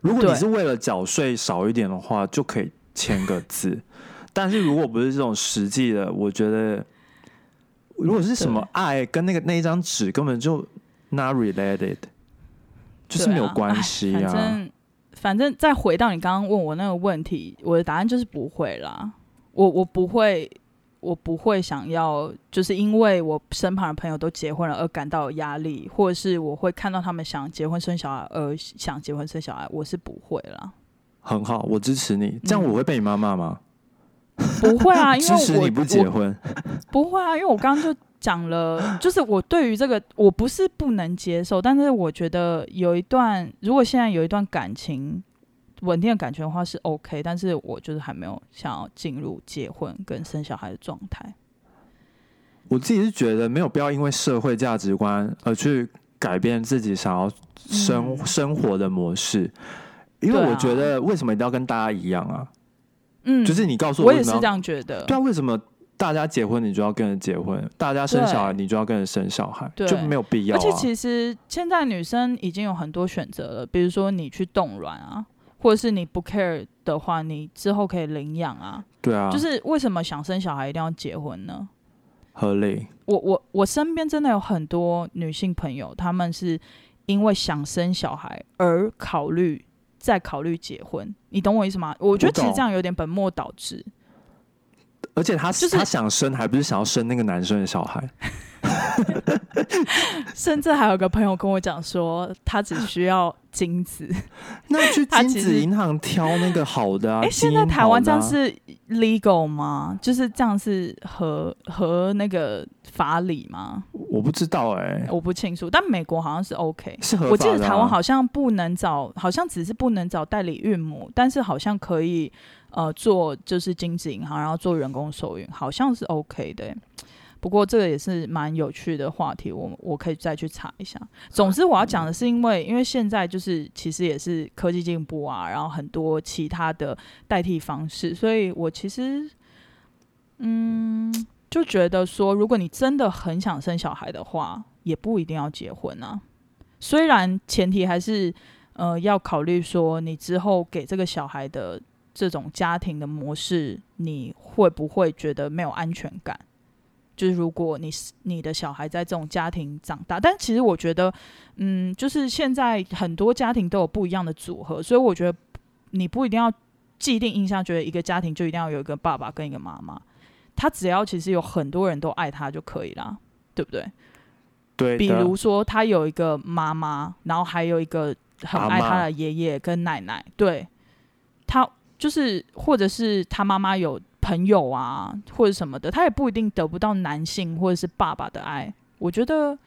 如果你是为了缴税少一点的话，就可以签个字。*laughs* 但是如果不是这种实际的，我觉得如果是什么爱跟那个那一张纸根本就 not related，就是没有关系啊。反正反正再回到你刚刚问我那个问题，我的答案就是不会啦。我我不会，我不会想要，就是因为我身旁的朋友都结婚了而感到有压力，或者是我会看到他们想结婚生小孩而想结婚生小孩，我是不会啦。很好，我支持你。这样嗯我会被你妈骂吗？不会啊，*laughs* 因支持为我你不结婚，不会啊，因为我刚刚就讲了，就是我对于这个我不是不能接受，但是我觉得有一段，如果现在有一段感情稳定的感情的话是 OK，但是我就是还没有想要进入结婚跟生小孩的状态。我自己是觉得没有必要因为社会价值观而去改变自己想要生、嗯生活的模式，因为我觉得为什么一定要跟大家一样啊？嗯，就是你告诉我我也是这样觉得。对啊，为什么大家结婚你就要跟着结婚，大家生小孩你就要跟着生小孩，对就没有必要、啊。而且其实现在女生已经有很多选择了，比如说你去冻卵啊，或者是你不 care 的话，你之后可以领养啊。对啊，就是为什么想生小孩一定要结婚呢？合理。我我我身边真的有很多女性朋友，她们是因为想生小孩而考虑再考虑结婚，你懂我意思吗？我觉得其实这样有点本末倒置。而且她、就是她想生，还不是想要生那个男生的小孩？*laughs* 甚至还有个朋友跟我讲说，他只需要精子。*laughs* 那去精子银行挑那个好的啊。*laughs* 哎、现在台湾这样是 legal 吗？就是这样是合合那个法理吗？我不知道哎、我不清楚，但美国好像是 OK。是合法的、啊。我记得台湾好像不能找，好像只是不能找代理孕母，但是好像可以呃做就是精子银行，然后做人工受孕，好像是 OK 的欸。不过这个也是蛮有趣的话题，我我可以再去查一下。总之我要讲的是，因为因为现在就是其实也是科技进步啊，然后很多其他的代替方式，所以我其实嗯就觉得说，如果你真的很想生小孩的话，也不一定要结婚啊。虽然前提还是呃要考虑说，你之后给这个小孩的这种家庭的模式，你会不会觉得没有安全感？就是如果你是你的小孩在这种家庭长大，但其实我觉得，嗯，就是现在很多家庭都有不一样的组合，所以我觉得你不一定要既定印象，觉得一个家庭就一定要有一个爸爸跟一个妈妈，他只要其实有很多人都爱他就可以啦，对不对？对，比如说他有一个妈妈，然后还有一个很爱他的爷爷跟奶奶，对他就是或者是他妈妈有朋友啊或者什么的，他也不一定得不到男性或者是爸爸的爱。我觉得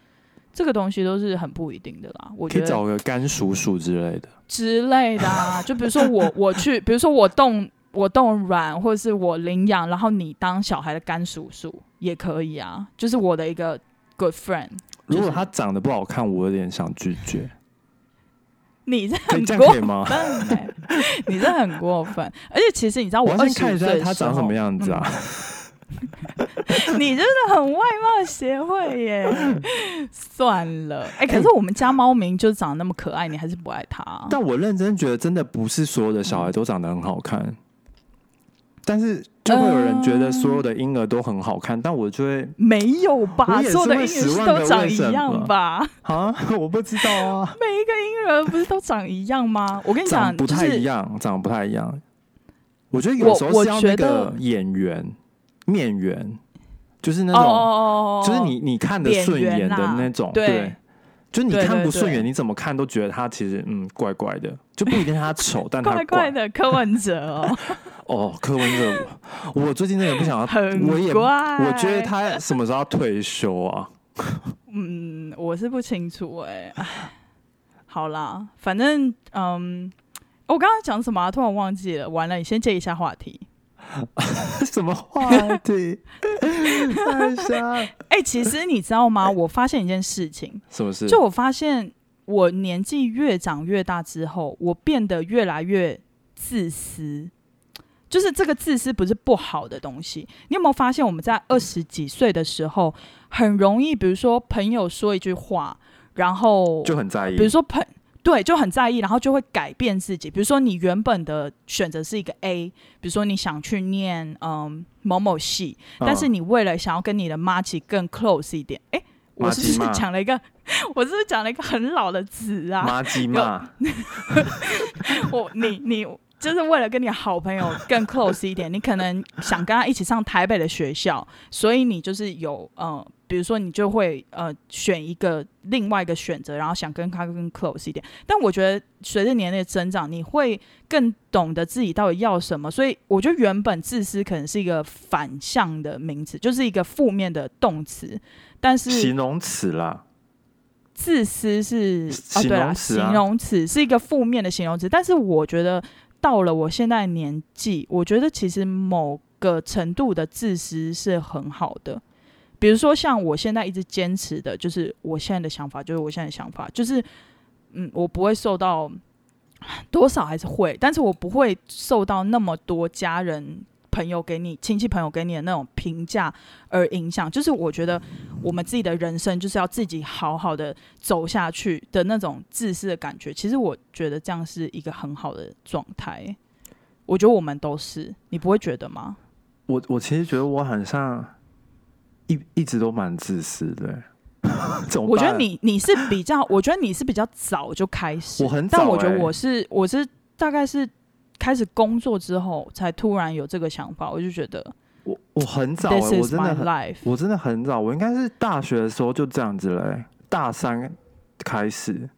这个东西都是很不一定的啦。我可以觉得找个干叔叔之类的。之类的啊，就比如说 *laughs* 我我去，比如说我动我动软，或者是我领养，然后你当小孩的干叔叔也可以啊，就是我的一个 good friend。如果他长得不好看，我有点想拒绝。你这很过？分、欸，你这很过分。而且其实你知道，我先看一下岁他长什么样子啊？*laughs* 你真的很外貌协会耶！算了，哎、可是我们家猫明就长得那么可爱，你还是不爱它？但我认真觉得，真的不是所有的小孩都长得很好看，但是就会有人觉得所有的婴儿都很好看，但我就会没有吧？你也是所有的婴儿都长一样吧？啊，*laughs* 我不知道啊，*laughs* 每一个婴儿不是都长一样吗？我跟你讲，不太就是一样，长得不太一样。我觉得有时候我是要那我觉得个演员面缘，就是那哦种，就是你你看的顺眼的那种，对。就你对对看不顺眼，你怎么看都觉得他其实嗯怪怪的，就不一定他丑，*laughs* 但他怪怪的柯文哲哦，哦，柯文哲，我我最近真的不想要，很我也。我觉得他什么时候要退休啊？*laughs* 嗯，我是不清楚哎、唉好啦，反正嗯，我刚刚讲什么、啊？突然忘记了。完了，你先接一下话题。*laughs* 什么话题？*laughs* 哎、其实你知道吗？我发现一件事情，什么事？就我发现我年纪越长越大之后，我变得越来越自私。就是这个自私不是不好的东西。你有没有发现，我们在二十几岁的时候，很容易，比如说朋友说一句话，然后就很在意。比如说朋对就很在意，然后就会改变自己。比如说你原本的选择是一个 A，比如说你想去念嗯某某系，嗯但是你为了想要跟你的妈吉更 close 一点，哎、我是不是讲了一个，*laughs* 我是不是讲了一个很老的词啊？妈鸡嘛，*laughs* 我你你就是为了跟你好朋友 *laughs* 更 close 一点，你可能想跟他一起上台北的学校，所以你就是有呃，比如说你就会呃选一个另外一个选择，然后想跟他更 close 一点。但我觉得随着年龄的增长，你会更懂得自己到底要什么，所以我觉得原本自私可能是一个反向的名词，就是一个负面的动词，但是形容词啦。自私是哦，形对啦，形容词是一个负面的形容词，但是我觉得到了我现在年纪，我觉得其实某个程度的自私是很好的。比如说，像我现在一直坚持的，就是我现在的想法，就是我现在的想法，就是嗯，我不会受到 *sighs* 多少还是会，但是我不会受到那么多家人、朋友给你、亲戚朋友给你的那种评价而影响。就是我觉得我们自己的人生就是要自己好好的走下去的那种自私的感觉。其实我觉得这样是一个很好的状态。我觉得我们都是，你不会觉得吗？我我其实觉得我很像一一直都蛮自私的 *laughs* 我觉得你你是比较，我觉得你是比较早就开始，我很早但我觉得欸我是我是大概是开始工作之后才突然有这个想法，我就觉得我我很早欸，我真的很。我真的很早，我应该是大学的时候就这样子嘞欸、大三开始，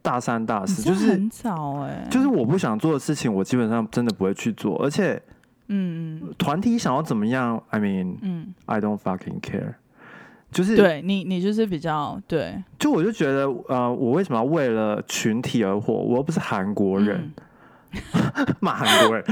大三大四就是很早哎、就是我不想做的事情，我基本上真的不会去做，而且嗯嗯。团体想要怎么样，I mean 嗯，I don't fucking care，就是对你你就是比较对。就我就觉得呃，我为什么要为了群体而活？我又不是韩国人，嗯 *laughs* 骂 *laughs* 韩国人，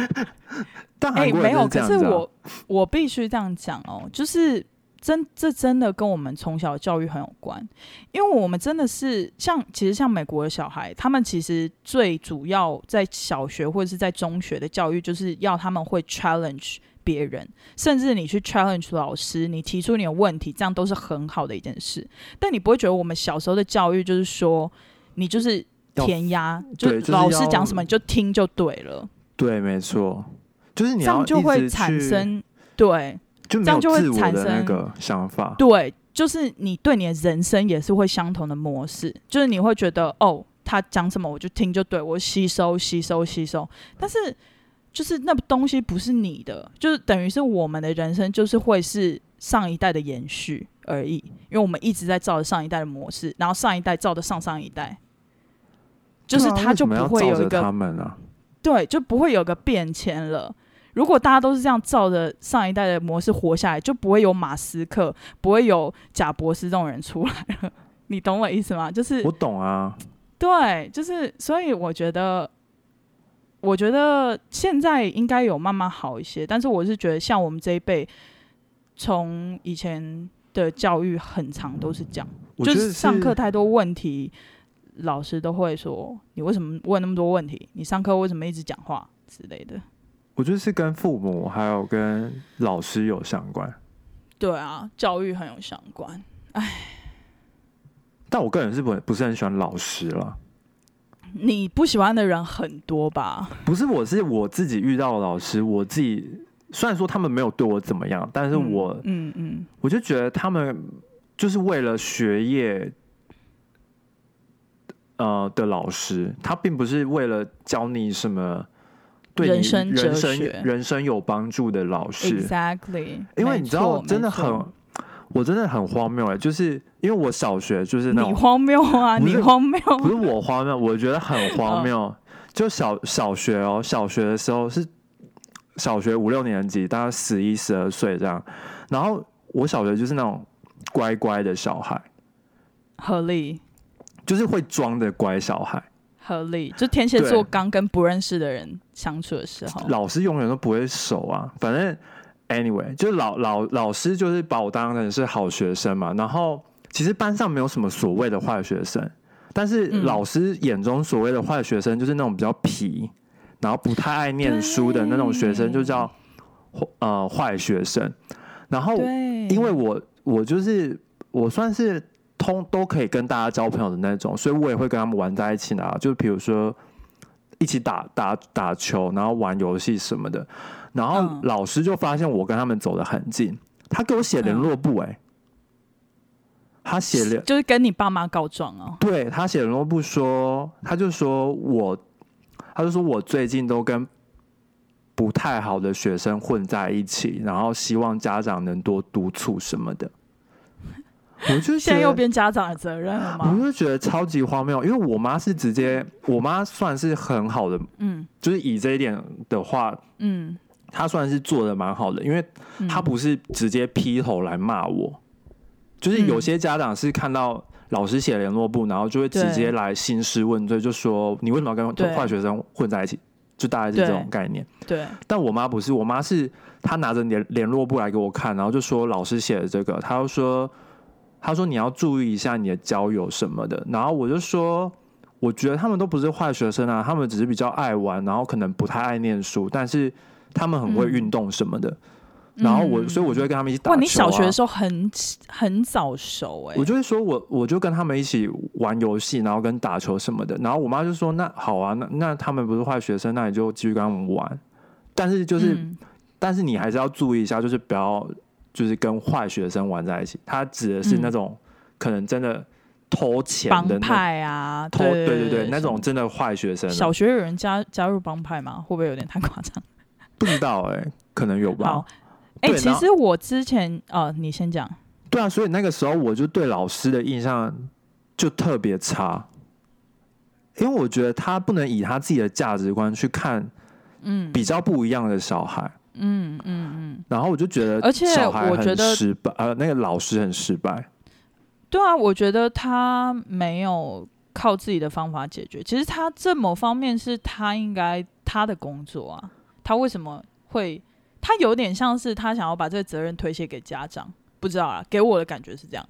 但哎、韩国人没有，可是我我必须这样讲哦，就是真这真的跟我们从小教育很有关，因为我们真的是像其实像美国的小孩，他们其实最主要在小学或者是在中学的教育，就是要他们会 challenge 别人，甚至你去 challenge 老师，你提出你的问题，这样都是很好的一件事。但你不会觉得我们小时候的教育就是说，你就是要填鸭，就是老师讲什么你就听就对了。对，没错，就是你这样就会产生对就这样就会产生那个想法。对，就是你对你的人生也是会相同的模式，就是你会觉得哦，他讲什么我就听就对，我吸收吸收吸收，但是就是那东西不是你的，就是等于是我们的人生就是会是上一代的延续而已，因为我们一直在照着上一代的模式，然后上一代照着上上一代。就是他就不会有一照着他个们啊，对，就不会有个变迁了。如果大家都是这样照着上一代的模式活下来，就不会有马斯克，不会有贾博士这种人出来了。*laughs* 你懂我意思吗？就是我懂啊，对，就是所以我觉得，我觉得现在应该有慢慢好一些，但是我是觉得像我们这一辈，从以前的教育很长都是这样，就是上课太多问题，老师都会说你为什么问那么多问题？你上课为什么一直讲话之类的？我觉得是跟父母还有跟老师有相关，对啊，教育很有相关。但我个人是不不是很喜欢老师了。你不喜欢的人很多吧？不是，我是我自己遇到的老师，我自己虽然说他们没有对我怎么样，但是嗯我、嗯嗯，我就觉得他们就是为了学业，呃的老师，他并不是为了教你什么对你人生人生人生有帮助的老师。Exactly，因为你知道错，真的很，我真的很荒谬哎、就是因为我小学就是那种你荒谬啊！你荒谬，不是我荒谬，我觉得很 *laughs* 荒谬。就小小学哦，小学的时候是小学五六年级，大概十一、十二岁这样。然后我小学就是那种乖乖的小孩，合理就是会装的乖小孩。合理。就天蝎座对刚跟不认识的人相处的时候，老师永远都不会熟啊，反正 anyway，就老老老师就是把我当成是好学生嘛。然后其实班上没有什么所谓的坏学生，但是嗯老师眼中所谓的坏学生就是那种比较皮，然后不太爱念书的那种学生，就叫呃坏学生。然后，因为我我就是我算是通都可以跟大家交朋友的那种，所以我也会跟他们玩在一起呢。就比如说一起打打打球，然后玩游戏什么的。然后嗯老师就发现我跟他们走得很近，他给我写联络簿、哎、他写了就是跟你爸妈告状哦。对他写联络簿说，他就说我，他就说我最近都跟不太好的学生混在一起，然后希望家长能多督促什么的。我就现在又变家长的责任了吗我吗？就觉得超级荒谬，因为我妈是直接，我妈算是很好的，嗯就是以这一点的话，嗯，她算是做的蛮好的，因为嗯她不是直接劈头来骂我，就是有些家长是看到老师写联络簿，然后就会直接来兴师问罪，就说你为什么要跟坏学生混在一起？就大概是这种概念。对，但我妈不是，我妈是她拿着联联络簿来给我看，然后就说老师写的这个，她就说她说你要注意一下你的交友什么的，然后我就说。我觉得他们都不是坏学生啊，他们只是比较爱玩，然后可能不太爱念书，但是他们很会运动什么的。然后我，嗯所以我就会跟他们一起打球、啊。哇，你小学的时候很很早熟哎、我就会说我我就跟他们一起玩游戏，然后跟打球什么的。然后我妈就说：“那好啊，那那他们不是坏学生，那你就继续跟他们玩。但是就是，嗯但是你还是要注意一下，就是不要就是跟坏学生玩在一起。他指的是那种、可能真的偷钱帮派啊，偷，对对对那种真的坏学生啊。小学有人加加入帮派吗？会不会有点太夸张？*laughs* 不知道哎、可能有吧好。哎、其实我之前哦，你先讲。对啊，所以那个时候我就对老师的印象就特别差，因为我觉得他不能以他自己的价值观去看嗯比较不一样的小孩，嗯嗯嗯，然后我就觉得，而且我觉得失败，呃，那个老师很失败，对啊，我觉得他没有靠自己的方法解决。其实他这某方面是他应该他的工作啊，他为什么会？他有点像是他想要把这个责任推卸给家长，不知道啊，给我的感觉是这样。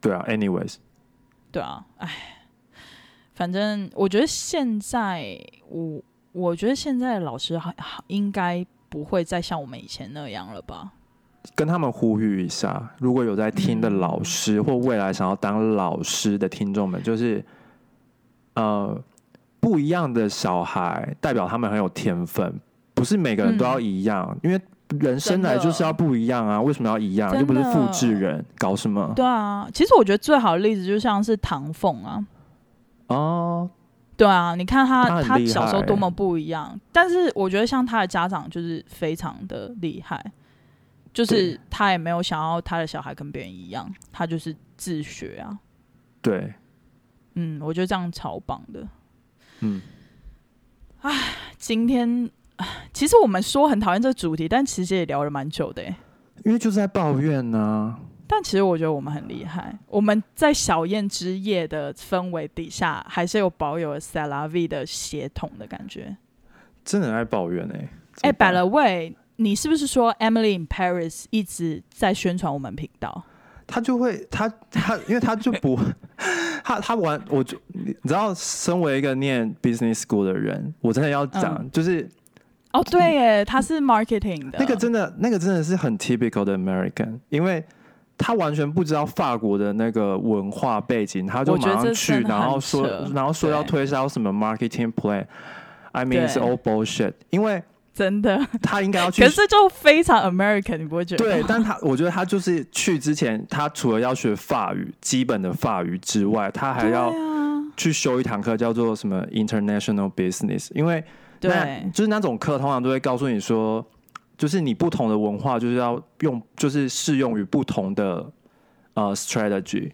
对啊，anyways，对啊，哎，反正我觉得现在我我觉得现在的老师还好应该不会再像我们以前那样了吧？跟他们呼吁一下，如果有在听的老师、或未来想要当老师的听众们，就是呃，不一样的小孩代表他们很有天分，不是每个人都要一样，因为人生来就是要不一样啊，为什么要一样？又不是复制人，搞什么？对啊，其实我觉得最好的例子就像是唐凤啊，哦，对啊，你看他他小时候多么不一样，但是我觉得像他的家长就是非常的厉害，就是他也没有想要他的小孩跟别人一样，他就是自学啊，对，嗯，我觉得这样超棒的。嗯，今天其实我们说很讨厌这个主题，但其实也聊了蛮久的、欸。因为就是在抱怨呢、但其实我觉得我们很厉害，我们在小燕之夜的氛围底下，还是有保有 s a l a v 的协同的感觉。真的很爱抱怨哎、哎、by the way，你是不是说 Emily in Paris 一直在宣传我们频道？他就会他他，因为他就不 *laughs* 他他玩，我就你你知道，身为一个念 business school 的人，我真的要讲，嗯就是哦，对耶，他是 marketing 的，那个真的那个真的是很 typical 的 American，因为他完全不知道法国的那个文化背景，他就马上去，然后说然后说要推销什么 marketing plan。I mean, it's all bullshit。因为真的，他应该要去可是就非常 American，你不会觉得？对，但他我觉得他就是去之前，他除了要学法语基本的法语之外，他还要去修一堂课叫做什么 International Business，因为那对就是那种课通常都会告诉你说，就是你不同的文化就是要用，就是适用于不同的呃 strategy。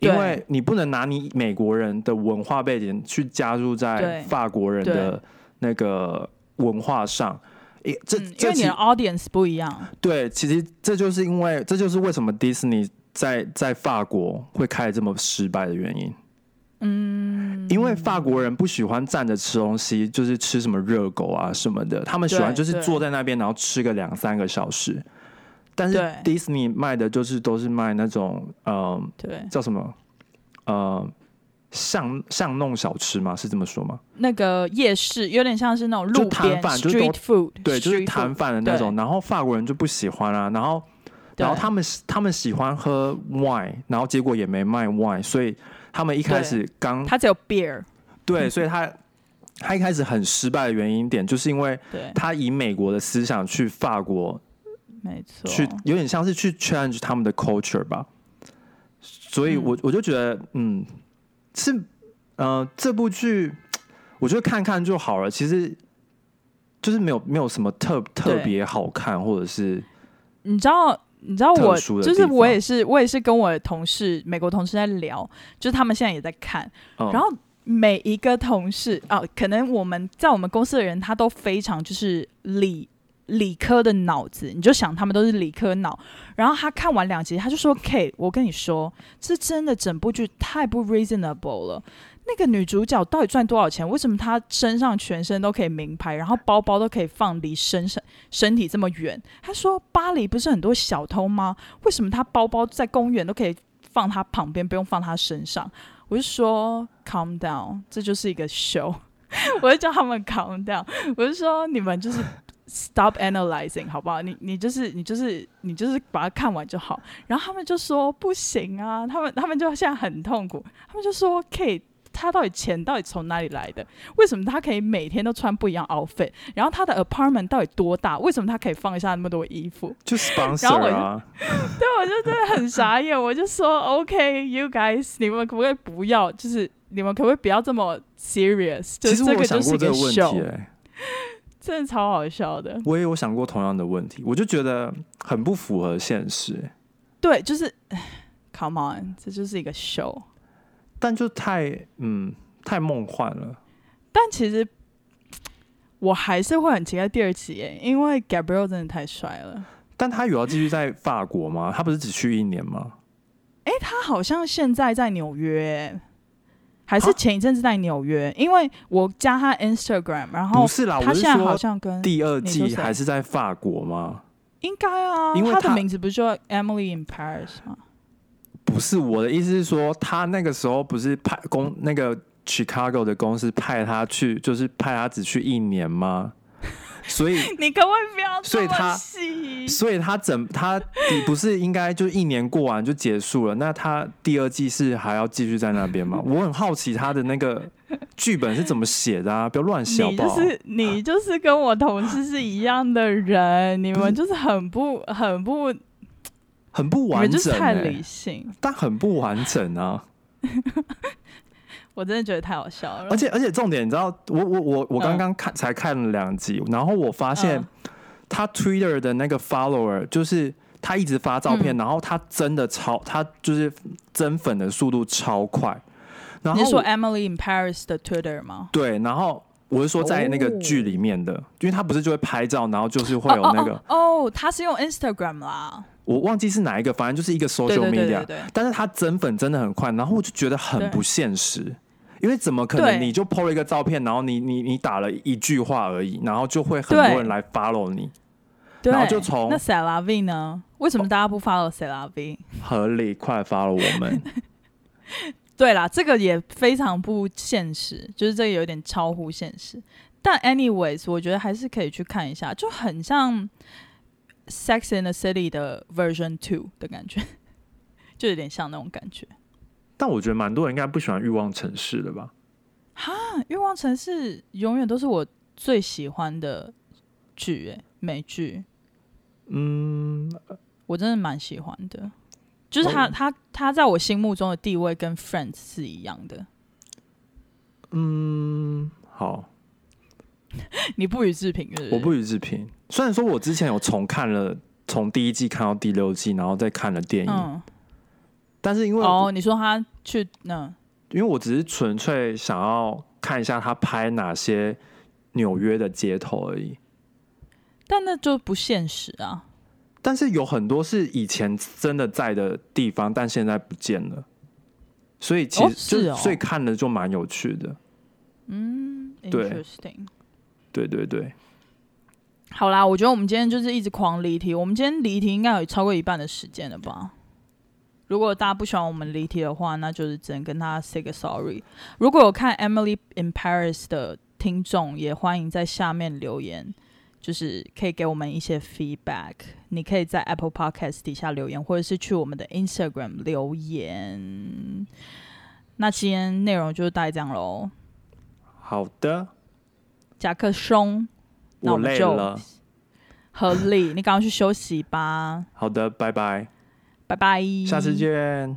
因为你不能拿你美国人的文化背景去加入在法国人的那个文化上，诶，这嗯因这其为你的 audience 不一样，对，其实这就是因为这就是为什么 Disney 在在法国会开这么失败的原因。嗯，因为法国人不喜欢站着吃东西，就是吃什么热狗啊什么的，他们喜欢就是坐在那边，然后吃个两三个小时。但是对 Disney 卖的就是都是卖那种呃对，叫什么呃巷巷弄小吃吗？是这么说吗？那个夜市有点像是那种就路边摊贩就是都 street food，对，就是摊贩的那种。然后法国人就不喜欢啊，然后然后他们他们喜欢喝 wine，然后结果也没卖 wine，所以他们一开始刚他只有 beer，对，*laughs* 所以他他一开始很失败的原因点，就是因为，他以美国的思想去法国没错，去，有点像是去 challenge 他们的 culture 吧。所以我我就觉得，嗯，是呃，这部剧我觉得看看就好了，其实就是没有没有什么特特别好看，或者是你知道，你知道我就是我也是我也是跟我的同事美国同事在聊，就是他们现在也在看，嗯然后每一个同事啊，可能我们在我们公司的人他都非常就是理理科的脑子，你就想他们都是理科脑。然后他看完两集，他就说：“K，我跟你说，这真的整部剧太不 reasonable 了。那个女主角到底赚多少钱？为什么她身上全身都可以名牌，然后包包都可以放离身上身体这么远？她说巴黎不是很多小偷吗？为什么她包包在公园都可以放她旁边，不用放她身上？我就说 calm down，这就是一个 show。*laughs* 我就叫他们 calm down，我就说你们就是 stop analyzing 好不好？你你就是你就是你就是把它看完就好。然后他们就说不行啊，他们他们就现在很痛苦，他们就说 k。他到底钱到底从哪里来的？为什么他可以每天都穿不一样 outfit？然后他的 apartment 到底多大？为什么他可以放下那么多衣服？就然后我 sponsor *laughs* 对，我就真的很傻眼，我就说 OK，you、guys，你们可不可以不要，就是你们可不可以不要这么 serious？就是这个就是一个 show，欸，真的超好笑的。我也有想过同样的问题，我就觉得很不符合现实、欸对，就是 come on，这就是一个 show。但就太嗯太梦幻了。但其实我还是会很期待第二集耶，因为 Gabriel 真的太帅了。但他有要继续在法国吗？他不是只去一年吗？诶，他好像现在在纽约，还是啊前一阵子在纽约？因为我加他 Instagram，然后不是啦，他现在好像跟第二季还是在法国吗？应该啊，因为他他的名字不是叫 Emily in Paris 吗？不是，我的意思是说，他那个时候不是派公那个 Chicago 的公司派他去，就是派他只去一年吗？*laughs* 所以，你可不可以不要所以他细？所以他整他你不是应该就一年过完就结束了？那他第二季是还要继续在那边吗？*laughs* 我很好奇他的那个剧本是怎么写的啊！不要乱写好你？就是你就是跟我同事是一样的人，你们就是很不很不，你很不完整、欸太理，性，但很不完整啊！*laughs* 我真的觉得太好笑了。而且而且重点，你知道，我我我我刚嗯刚看、才看了两集，然后我发现嗯他 Twitter 的那个 follower 就是他一直发照片，嗯然后他真的超他就是增粉的速度超快，然后你是说 Emily in Paris 的 Twitter 吗？对，然后。我是说在那个剧里面的，因为他不是就会拍照，然后就是会有那个哦哦哦，他是用 Instagram 啦，我忘记是哪一个，反正就是一个 social media，但是他增粉真的很快，然后我就觉得很不现实。因为怎么可能你就 PO 了一个照片，然后你你你打了一句话而已，然后就会很多人来 follow 你，然后就从那 e V 呢？为什么大家不 follow e V？合理，快来 follow 我们。*laughs* 对啦，这个也非常不现实，就是这个有点超乎现实。但 anyways，我觉得还是可以去看一下，就很像《Sex in the City》的 Version Two 的感觉，*laughs* 就有点像那种感觉。但我觉得蛮多人应该不喜欢欲望城市的吧？哈，《欲望城市》永远都是我最喜欢的剧，诶，美剧，嗯，我真的蛮喜欢的。就是他，哦他，他在我心目中的地位跟 Friends 是一样的。嗯，好，*laughs* 你不予置评？我不予置评。虽然说我之前有重看了，从第一季看到第六季，然后再看了电影，嗯，但是因为、哦，你说他去那，因为我只是纯粹想要看一下他拍哪些纽约的街头而已。但那就不现实啊。但是有很多是以前真的在的地方，但现在不见了，所以其哦实就、所以看的就蛮有趣的。嗯对，interesting。对对对，好啦，我觉得我们今天就是一直狂离题，我们今天离题应该有超过一半的时间了吧？如果大家不喜欢我们离题的话，那就是只能跟他 say 个 sorry。如果有看《Emily in Paris》的听众，也欢迎在下面留言，就是可以给我们一些 feedback。你可以在 Apple Podcast 底下留言，或者是去我们的 Instagram 留言。那今天内容就大概这样喽。好的，夹克松，那我们就累了。合理，你赶快去休息吧，好的，拜拜，拜拜，下次见。